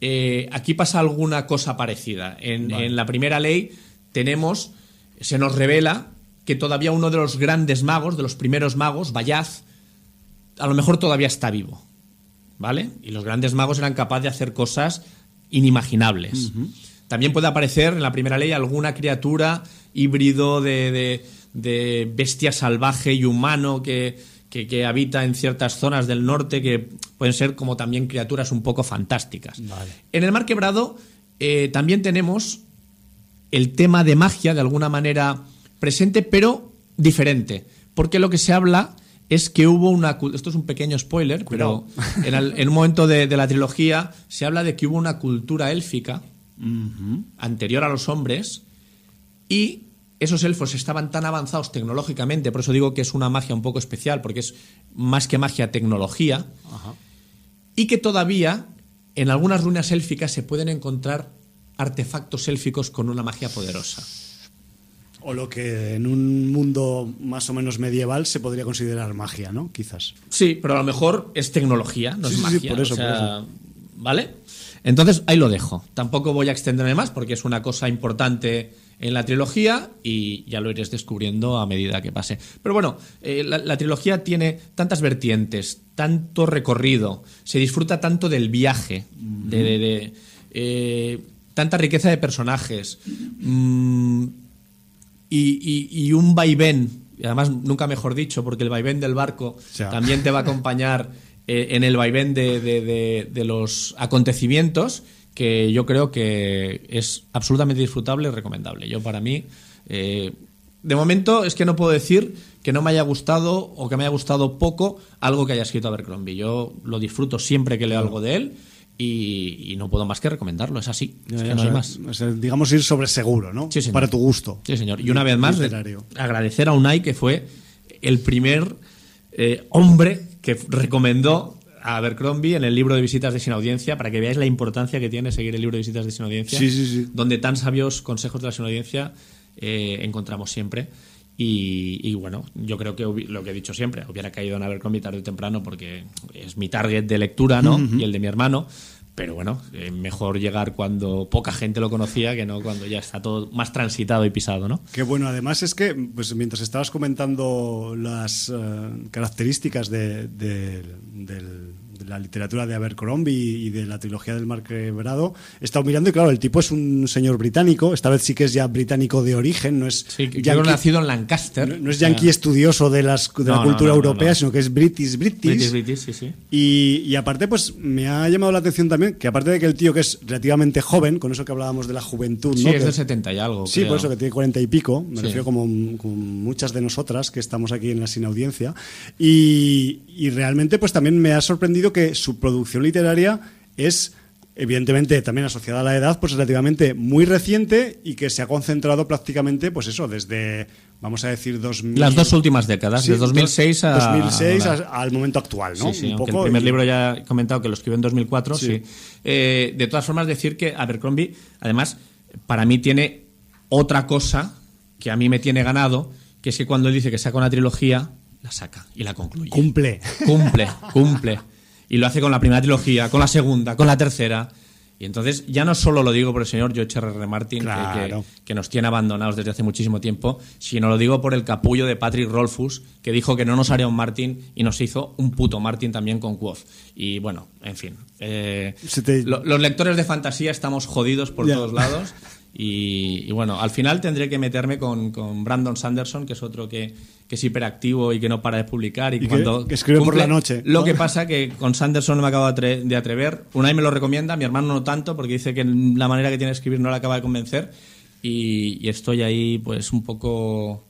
Eh, aquí pasa alguna cosa parecida. En, Vale. en la primera ley tenemos, se nos revela que todavía uno de los grandes magos, de los primeros magos, Bayaz, a lo mejor todavía está vivo. ¿Vale? Y los grandes magos eran capaces de hacer cosas inimaginables. También puede aparecer en la primera ley alguna criatura híbrido de, de- de bestia salvaje y humano que, que- que habita en ciertas zonas del norte que pueden ser como también criaturas un poco fantásticas. Vale. En el Mar Quebrado eh, también tenemos el tema de magia de alguna manera presente, pero diferente. Porque lo que se habla es que hubo una... Esto es un pequeño spoiler, Cuidado. pero en, el- en un momento de, de la trilogía se habla de que hubo una cultura élfica anterior a los hombres y esos elfos estaban tan avanzados tecnológicamente, por eso digo que es una magia un poco especial, porque es más que magia tecnología, y que todavía en algunas ruinas élficas se pueden encontrar artefactos élficos con una magia poderosa. O lo que en un mundo más o menos medieval se podría considerar magia, ¿no? Quizás. Sí, pero a lo mejor es tecnología, no Sí, es sí, sí, magia. por eso, o sea, por eso. ¿Vale? Entonces ahí lo dejo. Tampoco voy a extenderme más porque es una cosa importante en la trilogía y ya lo iréis descubriendo a medida que pase. Pero bueno, eh, la, la trilogía tiene tantas vertientes, tanto recorrido, se disfruta tanto del viaje, de, de- de, eh, tanta riqueza de personajes. mm, y, y- y un vaivén, y además nunca mejor dicho, porque el vaivén del barco Ya. también te va a acompañar eh, en el vaivén de, de- de- de los acontecimientos, que yo creo que es absolutamente disfrutable y recomendable. Yo para mí, eh, de momento es que no puedo decir que no me haya gustado o que me haya gustado poco algo que haya escrito Abercrombie. Yo lo disfruto siempre que leo algo de él y, y no puedo más que recomendarlo, es así, es que O no hay sea, más. o sea, digamos ir sobre seguro, ¿no? Sí. Para tu gusto. Sí, señor. Y una vez más, Literario. agradecer a Unai, que fue el primer eh, hombre que recomendó a Abercrombie en el libro de visitas de sin audiencia, para que veáis la importancia que tiene seguir el libro de visitas de sin audiencia, Sí, sí, sí. donde tan sabios consejos de la sin audiencia eh, encontramos siempre. Y, y, bueno, yo creo que lo que he dicho siempre, hubiera caído en Abercrombie tarde o temprano porque es mi target de lectura, ¿no? Y el de mi hermano. Pero bueno, eh, mejor llegar cuando poca gente lo conocía que no cuando ya está todo más transitado y pisado, ¿no? Qué bueno, además es que pues, mientras estabas comentando las eh, características de, de- del- de la literatura de Abercrombie y de la trilogía del Mar Quebrado, he estado mirando y claro, el tipo es un señor británico, esta vez sí que es ya británico de origen, no es Sí, yankee- nacido en Lancaster. no, no es yankee estudioso de, las, de No, la cultura no, europea, no. sino que es british, british. British, British, sí, sí. Y, y aparte, pues me ha llamado la atención también que aparte de que el tío que es relativamente joven, con eso que hablábamos de la juventud, Sí, es Que- del 70 y algo. Sí, creo. por eso que tiene cuarenta y pico, me refiero como, como muchas de nosotras que estamos aquí en la sin audiencia. Y, y realmente pues también me ha sorprendido que su producción literaria es evidentemente también asociada a la edad, pues relativamente muy reciente y que se ha concentrado prácticamente, pues eso, desde, vamos a decir, 2000... Las dos últimas décadas, Sí, de 2006 a... 2006 ahora. a- al momento actual, ¿no? Sí, sí, Un poco el primer y- libro ya he comentado que lo escribió en 2004, sí. Sí. Eh, de todas formas, decir que Abercrombie, además, para mí tiene otra cosa que a mí me tiene ganado, que es que cuando él dice que saca una trilogía, la saca y la concluye. Cumple. Cumple, cumple. Y lo hace con la primera trilogía, con la segunda, con la tercera. Y entonces ya no solo lo digo por el señor George R. R. Martin, que- Claro. que, que nos tiene abandonados desde hace muchísimo tiempo, sino lo digo por el capullo de Patrick Rolfus, que dijo que no nos haría un Martin y nos hizo un puto Martin también con Quoth. Y bueno, en fin. eh, Se te- lo- los lectores de fantasía estamos jodidos por Ya. todos lados. Y, y bueno, al final tendré que meterme con, con Brandon Sanderson, que es otro que, que es hiperactivo y que no para de publicar. Y, cuando que escribe por la noche, Lo que pasa que con Sanderson no me acabo de atre- de atrever. Unai me lo recomienda, mi hermano no tanto, porque dice que la manera que tiene de escribir no le acaba de convencer. Y, y estoy ahí, pues, un poco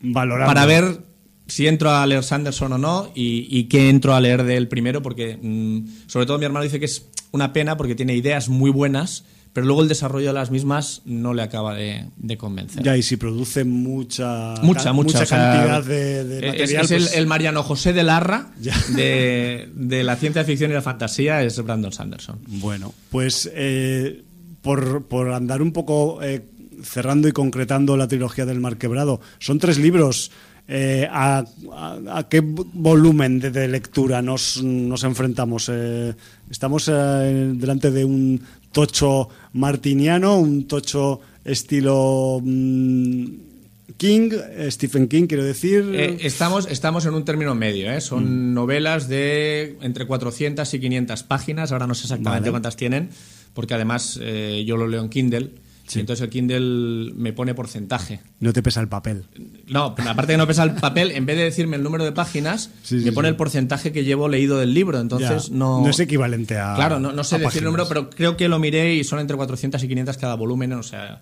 Valorando. para ver si entro a leer Sanderson o no y, y qué entro a leer de él primero, porque mm, sobre todo mi hermano dice que es una pena porque tiene ideas muy buenas, pero luego el desarrollo de las mismas no le acaba de, de convencer. Ya, y si produce mucha, Mucha, mucha, o sea, cantidad de, de es- material. Es, el, pues- el Mariano José de Larra de, de la ciencia ficción y la fantasía, es Brandon Sanderson. Bueno, pues eh, por, por andar un poco eh, cerrando y concretando la trilogía del Mar Quebrado, son tres libros. eh, a, a- a qué volumen de, de lectura nos, nos enfrentamos? Eh, ¿Estamos eh, delante de un tocho martiniano, un tocho estilo mm, King, eh, Stephen King, quiero decir? Eh, estamos, estamos en un término medio, ¿eh? son novelas de entre 400 y 500 páginas, ahora no sé exactamente Vale. cuántas tienen, porque además eh, yo lo leo en Kindle, y entonces el Kindle me pone porcentaje. no te pesa el papel. No, aparte de que no pesa el papel, en vez de decirme el número de páginas, Sí, sí, me pone sí. el porcentaje que llevo leído del libro, entonces Ya, no... es equivalente a. Claro, no, no sé decir el número, pero creo que lo miré y son entre 400 y 500 cada volumen. O sea,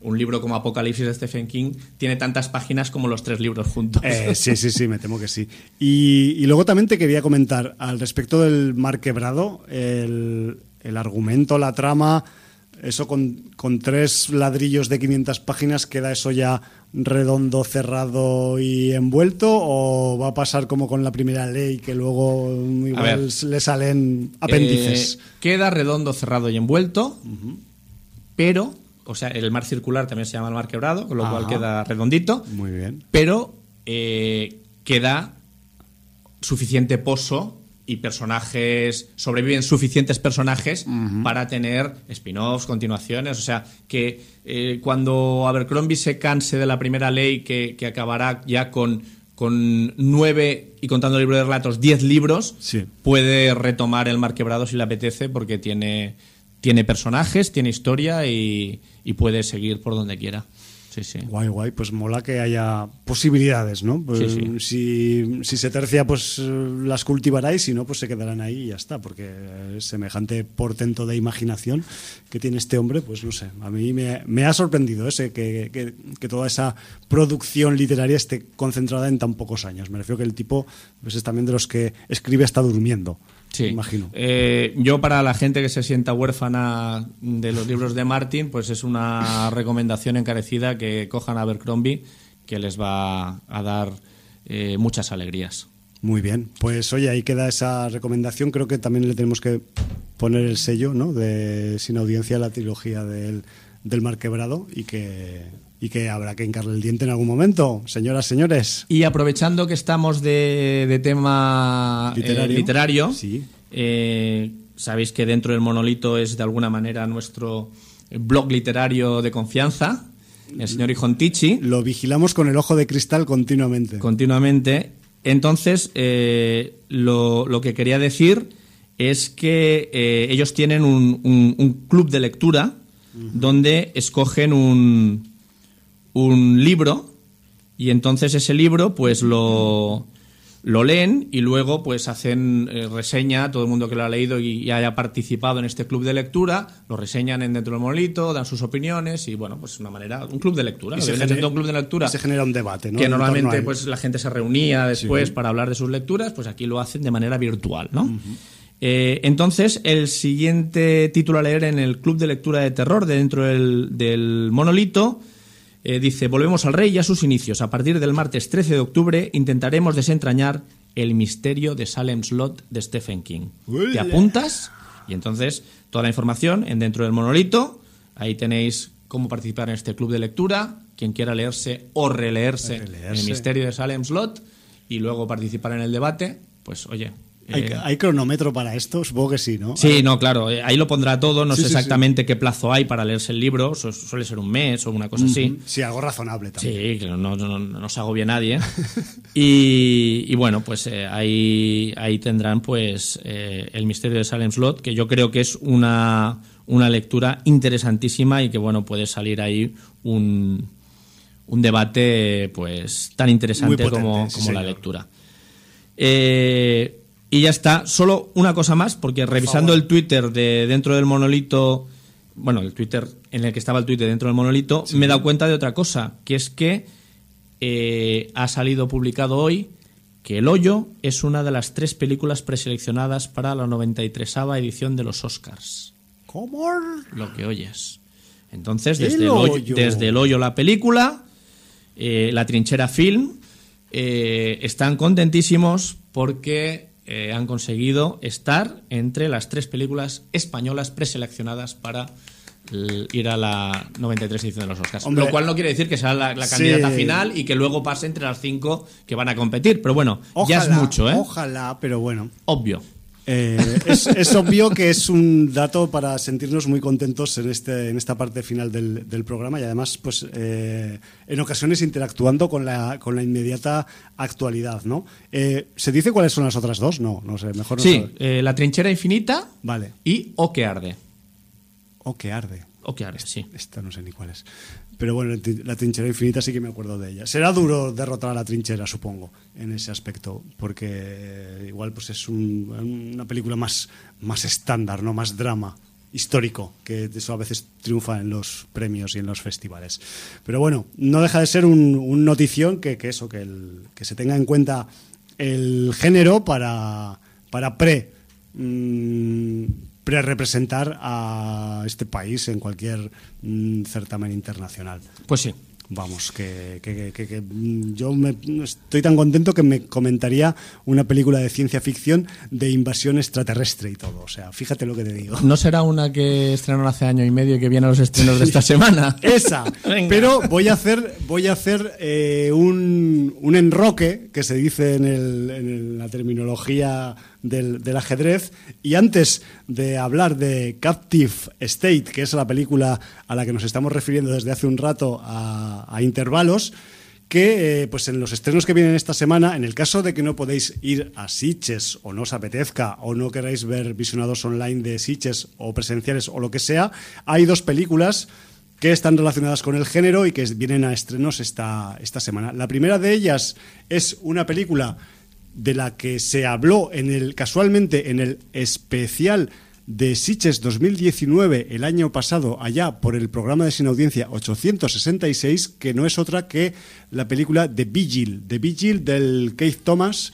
un libro como Apocalipsis de Stephen King tiene tantas páginas como los tres libros juntos. Eh, sí, sí, sí, me temo que sí. Y, y luego también te quería comentar al respecto del mar quebrado, el, el argumento, la trama, eso con, con tres ladrillos de 500 páginas, ¿queda eso ya redondo, cerrado y envuelto? ¿O va a pasar como con la primera ley, que luego igual le salen apéndices? Eh, queda redondo, cerrado y envuelto, pero, o sea, el mar circular también se llama el mar quebrado, con lo cual queda redondito, Muy bien. pero eh, queda suficiente pozo y personajes, sobreviven suficientes personajes para tener spin-offs, continuaciones. O sea, que eh, cuando Abercrombie se canse de la primera ley, que, que acabará ya con, con nueve, y contando el libro de relatos, diez libros, Sí. puede retomar el Mar Quebrado si le apetece, porque tiene, tiene personajes, tiene historia y, y puede seguir por donde quiera. Sí, sí. Guay, guay, pues mola que haya posibilidades, ¿no? Pues, Sí. Si, si se tercia, pues las cultivará y si no, pues se quedarán ahí y ya está, porque es semejante portento de imaginación que tiene este hombre, pues no sé, a mí me, me ha sorprendido ese que, que- que toda esa producción literaria esté concentrada en tan pocos años. Me refiero que el tipo pues, es también de los que escribe hasta durmiendo, Sí. imagino. Eh, yo, para la gente que se sienta huérfana de los libros de Martin, pues es una recomendación encarecida que cojan a Abercrombie, que les va a dar eh, muchas alegrías. Muy bien, pues oye, ahí queda esa recomendación. Creo que también le tenemos que poner el sello, ¿no? De sin audiencia la trilogía del, del Mar Quebrado y que, y que habrá que hincarle el diente en algún momento, señoras, señores. Y aprovechando que estamos de, de tema eh, Literario. Sí. eh, sabéis que dentro del monolito es de alguna manera nuestro blog literario de confianza, el señor Ijontichi. Lo vigilamos con el ojo de cristal continuamente. continuamente. Entonces, eh, lo, lo que quería decir es que ellos tienen un, un- un club de lectura donde escogen un, un libro y entonces ese libro pues lo, lo leen y luego pues hacen eh, reseña, todo el mundo que lo ha leído y, y haya participado en este club de lectura, lo reseñan en dentro del monolito, dan sus opiniones y bueno, pues una manera, un club de lectura. Y se genera- un club de lectura se genera un debate, ¿no? que normalmente pues la gente se reunía después para hablar de sus lecturas, pues aquí lo hacen de manera virtual, ¿no? Eh, entonces, el siguiente título a leer en el Club de Lectura de Terror de dentro del, del monolito eh, dice, volvemos al rey y a sus inicios. A partir del martes 13 de octubre intentaremos desentrañar el misterio de Salem Slot de Stephen King. ¿Te apuntas? Y entonces, toda la información en dentro del monolito. Ahí tenéis cómo participar en este club de lectura. Quien quiera leerse o releerse, Releerse. el misterio de Salem Slot y luego participar en el debate, pues oye. ¿Hay, eh, hay cronómetro para esto? Supongo que sí, ¿no? Sí, no, claro, eh, ahí lo pondrá todo, no Sí, sé sí, sí. exactamente qué plazo hay para leerse el libro, su- suele ser un mes o una cosa así. Sí, algo razonable también. Sí, que no, no, no, no se agobia nadie. y, y bueno, pues eh, ahí, ahí tendrán pues eh, el misterio de Salem Slot, que yo creo que es una, una lectura interesantísima y que bueno puede salir ahí un, un debate pues tan interesante como, la lectura. Eh, y ya está. Solo una cosa más, porque revisando el Twitter de dentro del monolito, bueno, el Twitter en el que estaba el Twitter dentro del monolito, me he dado cuenta de otra cosa, que es que eh, ha salido publicado hoy que El Hoyo es una de las tres películas preseleccionadas para la 93 edición de los Oscars. ¿Cómo? Lo que oyes. Entonces, desde el, hoyo, desde el hoyo la película, eh, la trinchera film, eh, están contentísimos porque eh, han conseguido estar entre las tres películas españolas preseleccionadas para ir a la 93 edición de los Oscars. Lo cual no quiere decir que sea la, candidata final y que luego pase entre las cinco que van a competir. Pero bueno, ya es mucho, ¿eh? Ojalá, pero bueno. Obvio. Eh, es, obvio que es un dato para sentirnos muy contentos en, este, en esta parte final del, programa y además, pues, eh, en ocasiones interactuando con la, con la inmediata actualidad, ¿no? Eh, ¿Se dice cuáles son las otras dos? No, no sé, mejor no Sí, La trinchera infinita vale. y O que arde. O que arde. O que arde, sí. Esta no sé ni cuál es. Pero bueno, la trinchera infinita sí que me acuerdo de ella. Será duro derrotar a la trinchera, supongo, en ese aspecto, porque igual pues es una película más, más estándar, ¿no? más drama histórico, que eso a veces triunfa en los premios y en los festivales. Pero bueno, no deja de ser un, notición que, eso, que, el, que se tenga en cuenta el género para, para pre. Mm, representar a este país en cualquier mm, certamen internacional. Pues sí. Vamos, que, yo me, estoy tan contento que me comentaría una película de ciencia ficción de invasión extraterrestre y todo. O sea, fíjate lo que te digo. ¿No será una que estrenaron hace año y medio y que viene a los estrenos de esta semana? Esa. Pero voy a hacer, voy a hacer eh, un, un, enroque, que se dice en, el, en la terminología del, ajedrez. Y antes de hablar de Captive State, que es la película a la que nos estamos refiriendo desde hace un rato a, intervalos, que eh, pues en los estrenos que vienen esta semana, en el caso de que no podéis ir a Sitches o no os apetezca o no queráis ver visionados online de Sitches o presenciales o lo que sea, hay dos películas que están relacionadas con el género y que vienen a estrenos esta, esta semana. La primera de ellas es una película de la que se habló en el casualmente en el especial de Siches 2019 el año pasado allá por el programa de sin audiencia 866 que no es otra que la película The Vigil, The Vigil del Keith Thomas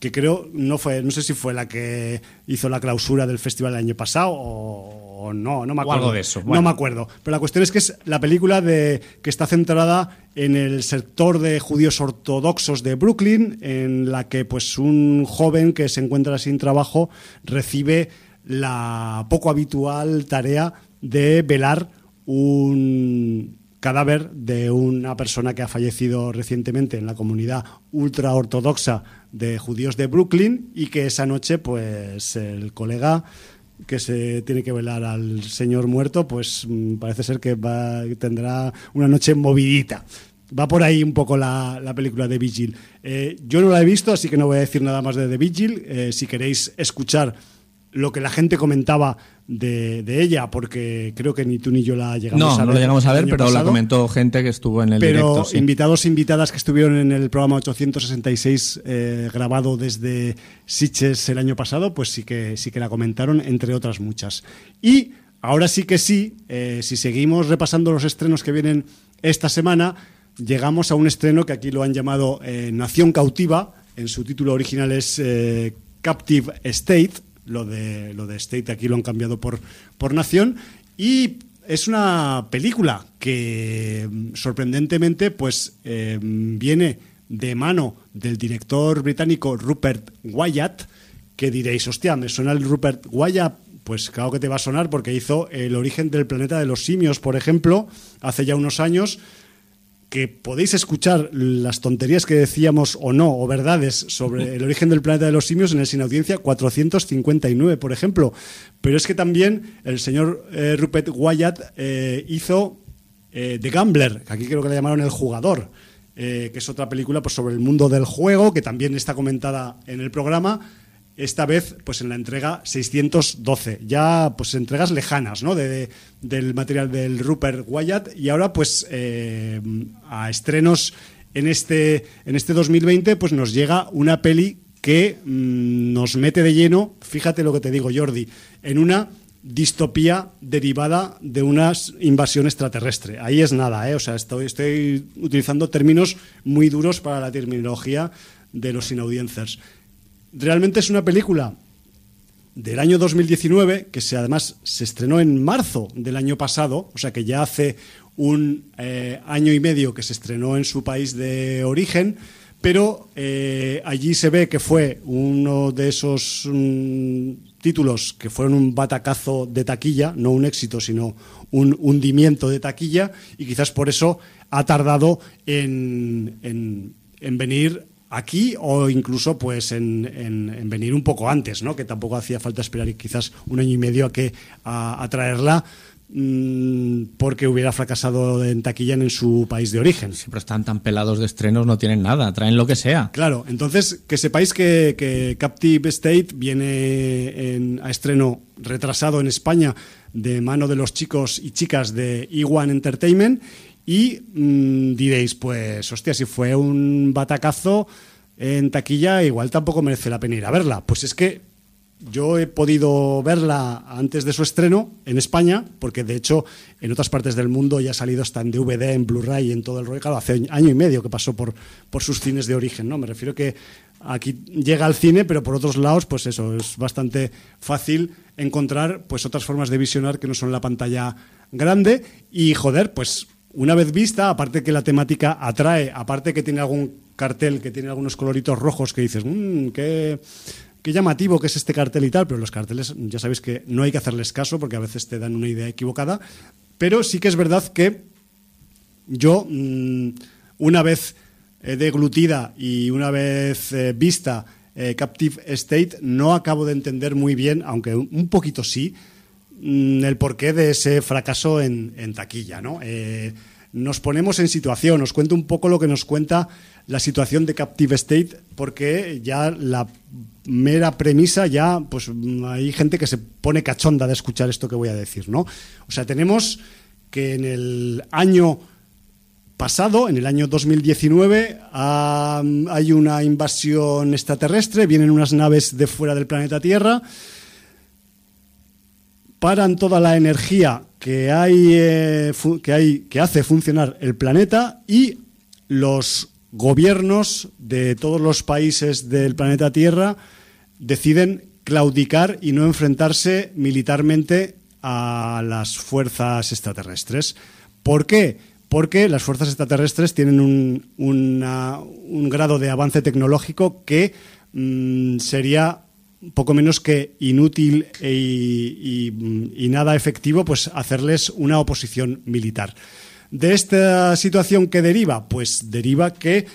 que creo no fue no sé si fue la que hizo la clausura del festival el año pasado o, no no me acuerdo. de eso no me acuerdo. Pero la cuestión es que es la película de que está centrada en el sector de judíos ortodoxos de Brooklyn en la que pues un joven que se encuentra sin trabajo recibe la poco habitual tarea de velar un cadáver de una persona que ha fallecido recientemente en la comunidad ultra ortodoxa de judíos de Brooklyn y que esa noche pues el colega que se tiene que velar al señor muerto pues mm, parece ser que va, tendrá una noche movidita va por ahí un poco la, película de Vigil. Eh, yo no la he visto, así que no voy a decir nada más de The Vigil. Eh, si queréis escuchar lo que la gente comentaba de, ella, porque creo que ni tú ni yo la llegamos a ver. No, la llegamos a ver, pero la comentó gente que estuvo en el pero directo. invitados e invitadas que estuvieron en el programa 866 eh, grabado desde Siches el año pasado, pues sí que, sí que la comentaron, entre otras muchas. Y ahora sí que sí, eh, si seguimos repasando los estrenos que vienen esta semana, llegamos a un estreno que aquí lo han llamado eh, Nación Cautiva, en su título original es Captive State, lo de, lo de State aquí lo han cambiado por, por Nación. Y es una película que sorprendentemente pues eh, viene de mano del director británico Rupert Wyatt, que diréis, hostia, me suena el Rupert Wyatt. Pues claro que te va a sonar porque hizo El origen del planeta de los simios, por ejemplo, hace ya unos años que podéis escuchar las tonterías que decíamos o no, o verdades sobre el origen del planeta de los simios en el Sin Audiencia 459, por ejemplo. Pero es que también el señor eh, Rupert Wyatt eh, hizo eh, The Gambler, que aquí creo que le llamaron El Jugador, que es otra película pues, sobre el mundo del juego, que también está comentada en el programa. Esta vez pues en la entrega 612, ya pues entregas lejanas ¿no? de, del material del Rupert Wyatt y ahora pues eh, a estrenos en este, en este 2020 pues nos llega una peli que mmm, nos mete de lleno, fíjate lo que te digo Jordi, en una distopía derivada de una invasión extraterrestre. Ahí es nada, ¿eh? o sea, estoy, estoy utilizando términos muy duros para la terminología de los inaudiencers. Realmente es una película del año 2019 que se, además se estrenó en marzo del año pasado, o sea que ya hace un eh, año y medio que se estrenó en su país de origen, pero eh, allí se ve que fue uno de esos mm, títulos que fueron un batacazo de taquilla, no un éxito, sino un hundimiento de taquilla, y quizás por eso ha tardado en, en, en venir aquí o incluso pues en, en, en, venir un poco antes, ¿no? que tampoco hacía falta esperar quizás un año y medio a que a, a traerla mmm, porque hubiera fracasado en taquilla en su país de origen. Siempre están tan pelados de estrenos, no tienen nada, traen lo que sea. Claro, entonces que sepáis que, que Captive State viene en, a estreno retrasado en España de mano de los chicos y chicas de E1 Entertainment y mmm, diréis, pues, hostia, si fue un batacazo en taquilla, igual tampoco merece la pena ir a verla. Pues es que yo he podido verla antes de su estreno en España, porque de hecho en otras partes del mundo ya ha salido hasta en DVD, en Blu-ray, en todo el rollo. Claro, hace año y medio que pasó por, por sus cines de origen, ¿no? Me refiero que aquí llega al cine, pero por otros lados, pues eso, es bastante fácil encontrar pues otras formas de visionar que no son la pantalla grande. Y joder, pues una vez vista, aparte que la temática atrae, aparte que tiene algún cartel que tiene algunos coloritos rojos que dices, mmm, qué, llamativo que es este cartel y tal, pero los carteles ya sabéis que no hay que hacerles caso porque a veces te dan una idea equivocada, pero sí que es verdad que yo, mmm, una vez eh, deglutida y una vez eh, vista eh, Captive State, no acabo de entender muy bien, aunque un poquito sí, mmm, el porqué de ese fracaso en, taquilla, ¿no? Eh, nos ponemos en situación, os cuento un poco lo que nos cuenta la situación de Captive State, porque ya la mera premisa ya, pues hay gente que se pone cachonda de escuchar esto que voy a decir, ¿no? O sea, tenemos que en el año pasado, en el año 2019, ha, hay una invasión extraterrestre, vienen unas naves de fuera del planeta Tierra, paran toda la energía que hay, eh, que hay que hace funcionar el planeta y los gobiernos de todos los países del planeta Tierra deciden claudicar y no enfrentarse militarmente a las fuerzas extraterrestres. ¿Por qué? Porque las fuerzas extraterrestres tienen un, una, un grado de avance tecnológico que mmm, sería poco menos que inútil e, y, y, nada efectivo, pues hacerles una oposición militar. De esta situación que deriva, pues deriva que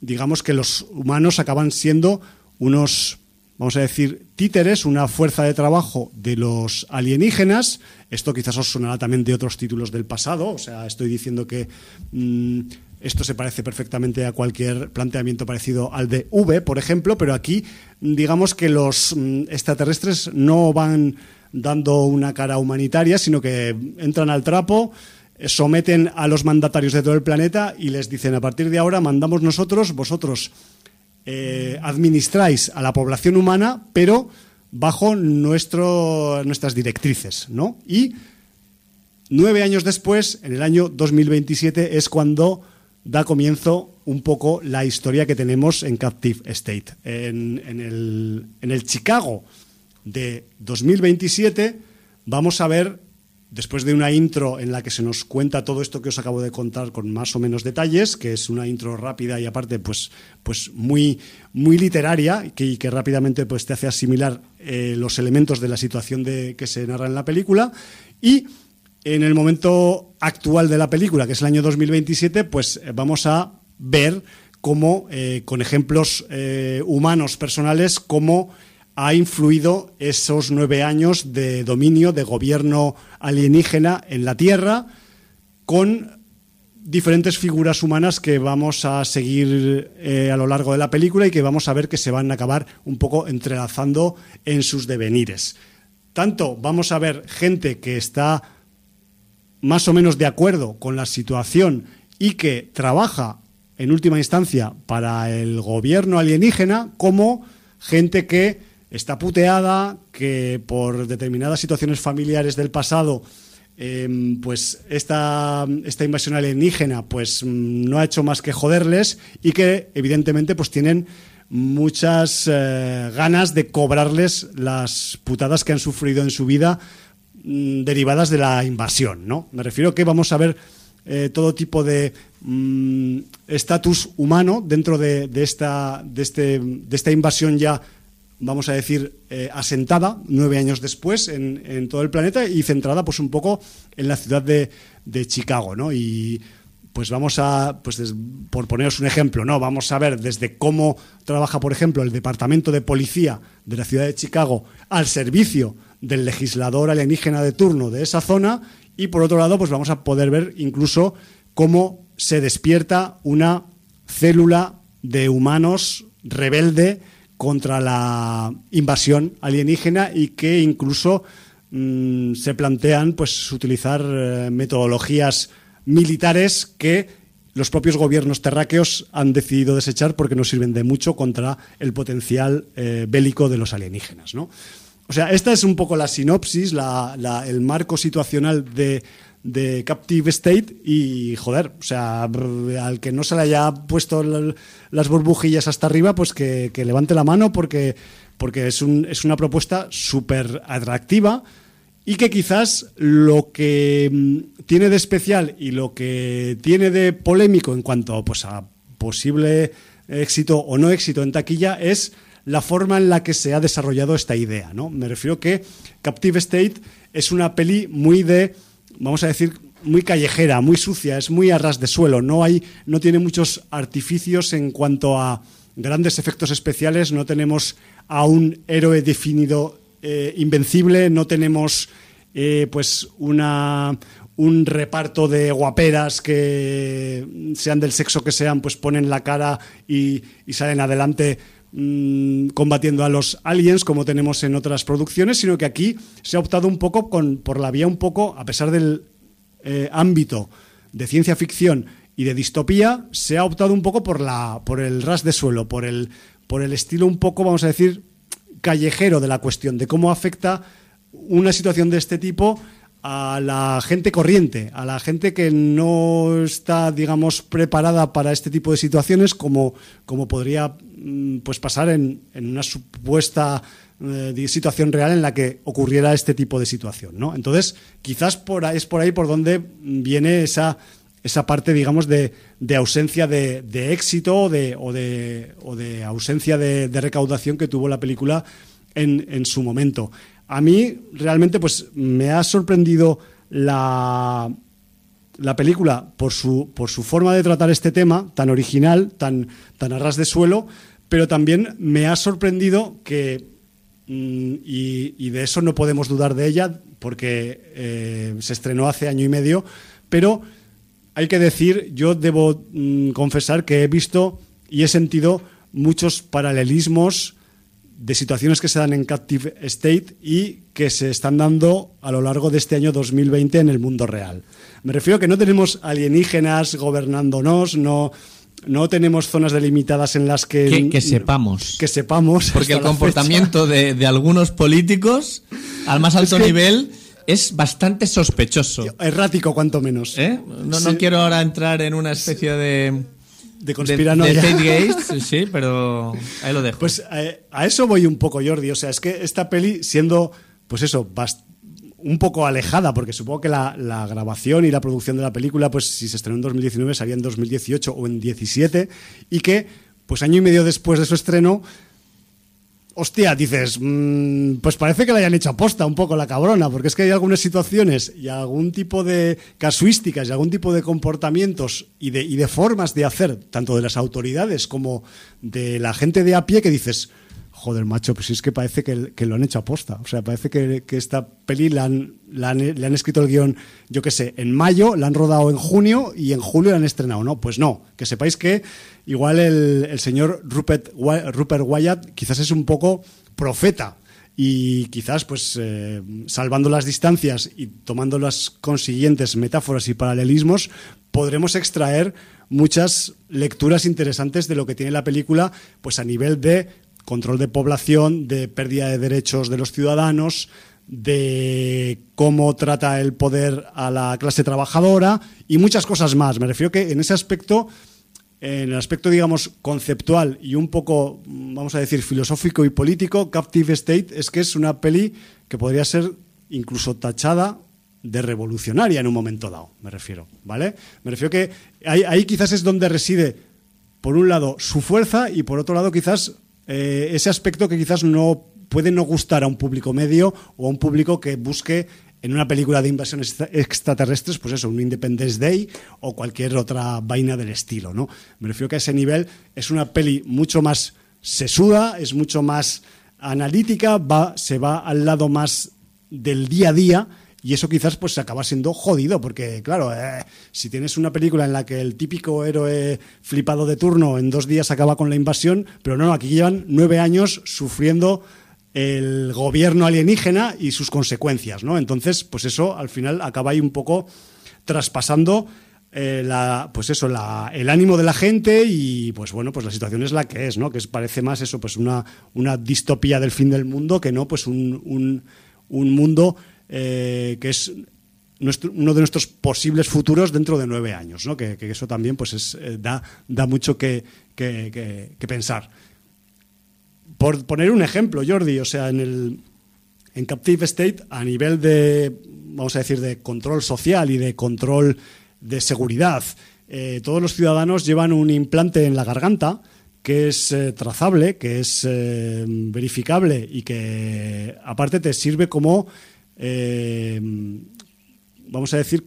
digamos que los humanos acaban siendo unos, vamos a decir, títeres, una fuerza de trabajo de los alienígenas. Esto quizás os sonará también de otros títulos del pasado, o sea, estoy diciendo que mmm, esto se parece perfectamente a cualquier planteamiento parecido al de V, por ejemplo, pero aquí digamos que los mmm, extraterrestres no van dando una cara humanitaria, sino que entran al trapo, someten a los mandatarios de todo el planeta y les dicen a partir de ahora mandamos nosotros, vosotros eh, administráis a la población humana, pero bajo nuestro, nuestras directrices, ¿no? Y nueve años después, en el año 2027, es cuando da comienzo un poco la historia que tenemos en Captive State. En, el, Chicago de 2027 vamos a ver, después de una intro en la que se nos cuenta todo esto que os acabo de contar con más o menos detalles, que es una intro rápida y aparte pues, pues muy, muy literaria y que rápidamente pues, te hace asimilar eh, los elementos de la situación de, que se narra en la película y en el momento actual de la película, que es el año 2027, pues vamos a ver cómo, eh, con ejemplos eh, humanos personales, cómo ha influido esos nueve años de dominio, de gobierno alienígena en la Tierra, con diferentes figuras humanas que vamos a seguir eh, a lo largo de la película y que vamos a ver que se van a acabar un poco entrelazando en sus devenires. Tanto vamos a ver gente que está más o menos de acuerdo con la situación y que trabaja en última instancia para el gobierno alienígena, como gente que está puteada, que por determinadas situaciones familiares del pasado Em, pues esta, esta, invasión alienígena pues mm, no ha hecho más que joderles y que evidentemente pues tienen muchas eh, ganas de cobrarles las putadas que han sufrido en su vida derivadas de la invasión, ¿no? Me refiero que vamos a ver eh, todo tipo de mm, estatus humano dentro de, de, esta, de, este, de esta invasión ya vamos a decir, eh, asentada nueve años después en, todo el planeta y centrada pues un poco en la ciudad de, Chicago, ¿no? Y pues vamos a, pues por poneros un ejemplo, ¿no? Vamos a ver desde cómo trabaja, por ejemplo, el Departamento de Policía de la ciudad de Chicago al servicio del legislador alienígena de turno de esa zona y por otro lado, pues vamos a poder ver incluso cómo se despierta una célula de humanos rebelde contra la invasión alienígena y que incluso mm, se plantean pues utilizar eh, metodologías militares que los propios gobiernos terráqueos han decidido desechar porque no sirven de mucho contra el potencial eh, bélico de los alienígenas. ¿no? O sea, esta es un poco la sinopsis, el marco situacional de, de Captive State y joder, o sea, al que no se le haya puesto las burbujillas hasta arriba, pues que, levante la mano porque, porque es, un, es una propuesta súper atractiva y que quizás lo que mm, tiene de especial y lo que tiene de polémico en cuanto pues, a posible éxito o no éxito en taquilla es la forma en la que se ha desarrollado esta idea. ¿no? Me refiero que Captive State es una peli muy de vamos a decir, muy callejera, muy sucia, es muy a ras de suelo, no hay, no tiene muchos artificios en cuanto a grandes efectos especiales, no tenemos a un héroe definido eh, invencible, no tenemos eh, pues una un reparto de guaperas que sean del sexo que sean, pues ponen la cara y, salen adelante mm, combatiendo a los aliens como tenemos en otras producciones, sino que aquí se ha optado un poco con, por la vía un poco, a pesar del eh, ámbito de ciencia ficción y de distopía, se ha optado un poco por, la, por el ras de suelo, por el, por el estilo un poco, vamos a decir, callejero de la cuestión, de cómo afecta una situación de este tipo a la gente corriente, a la gente que no está, digamos, preparada para este tipo de situaciones, como, como podría pues, pasar en, en una supuesta eh, situación real en la que ocurriera este tipo de situación. ¿no? Entonces, quizás por es por ahí por donde viene esa, esa parte, digamos, de, ausencia de, éxito o de, o de, ausencia de, recaudación que tuvo la película en, en, su momento. A mí, realmente, pues me ha sorprendido la, la película por su, por su forma de tratar este tema, tan original, tan, tan a ras de suelo, pero también me ha sorprendido que Mm, y, de eso no podemos dudar de ella porque eh, se estrenó hace año y medio, pero hay que decir, yo debo mm, confesar que he visto y he sentido muchos paralelismos de situaciones que se dan en Captive State y que se están dando a lo largo de este año 2020 en el mundo real. Me refiero a que no tenemos alienígenas gobernándonos, no no tenemos zonas delimitadas en las que... Que, sepamos. Que sepamos. Porque el comportamiento de, algunos políticos al más alto nivel es bastante sospechoso. Errático, cuanto menos. ¿Eh? No, no quiero ahora entrar en una especie de... De conspiranoia. De, sí, pero ahí lo dejo. Pues eh, a eso voy un poco, Jordi. O sea, es que esta peli, siendo, pues eso, bastante un poco alejada, porque supongo que la, grabación y la producción de la película, pues si se estrenó en 2019, salía en 2018 o en 17, y que, pues año y medio después de su estreno, hostia, dices, mm, pues parece que la hayan hecho aposta un poco la cabrona, porque es que hay algunas situaciones y algún tipo de casuísticas y algún tipo de comportamientos y de, y de formas de hacer, tanto de las autoridades como de la gente de a pie, que dices, joder, macho, pues es que parece que, lo han hecho aposta. O sea, parece que, esta peli la han, le han escrito el guion, yo qué sé, en mayo, la han rodado en junio y en julio la han estrenado. No, pues no. Que sepáis que igual el, señor Rupert, Rupert Wyatt quizás es un poco profeta y quizás pues eh, salvando las distancias y tomando las consiguientes metáforas y paralelismos podremos extraer muchas lecturas interesantes de lo que tiene la película pues a nivel de control de población, de pérdida de derechos de los ciudadanos, de cómo trata el poder a la clase trabajadora y muchas cosas más. Me refiero que en ese aspecto, en el aspecto, digamos, conceptual y un poco, vamos a decir, filosófico y político, Captive State es que es una peli que podría ser incluso tachada de revolucionaria en un momento dado, me refiero, ¿vale? Me refiero que ahí, ahí quizás es donde reside, por un lado, su fuerza y por otro lado, quizás eh, ese aspecto que quizás no puede no gustar a un público medio o a un público que busque en una película de invasiones extraterrestres, pues eso, un Independence Day o cualquier otra vaina del estilo, ¿no? Me refiero que a ese nivel es una peli mucho más sesuda, es mucho más analítica, va, se va al lado más del día a día y eso quizás pues acaba siendo jodido, porque claro, eh, si tienes una película en la que el típico héroe flipado de turno en dos días acaba con la invasión, pero no, aquí llevan nueve años sufriendo el gobierno alienígena y sus consecuencias, ¿no? Entonces, pues eso al final acaba ahí un poco traspasando eh, la, pues eso, el ánimo de la gente y pues bueno, pues la situación es la que es, ¿no? Que parece más eso, pues una, una distopía del fin del mundo que no, pues un, un, un mundo eh, que es uno de nuestros posibles futuros dentro de nueve años, ¿no? que, eso también pues eh, da, da mucho que, pensar. Por poner un ejemplo, Jordi, o sea, en, el, en Captive State, a nivel de, vamos a decir, de control social y de control de seguridad, eh, todos los ciudadanos llevan un implante en la garganta que es trazable, que es verificable y que aparte te sirve como eh, vamos a decir,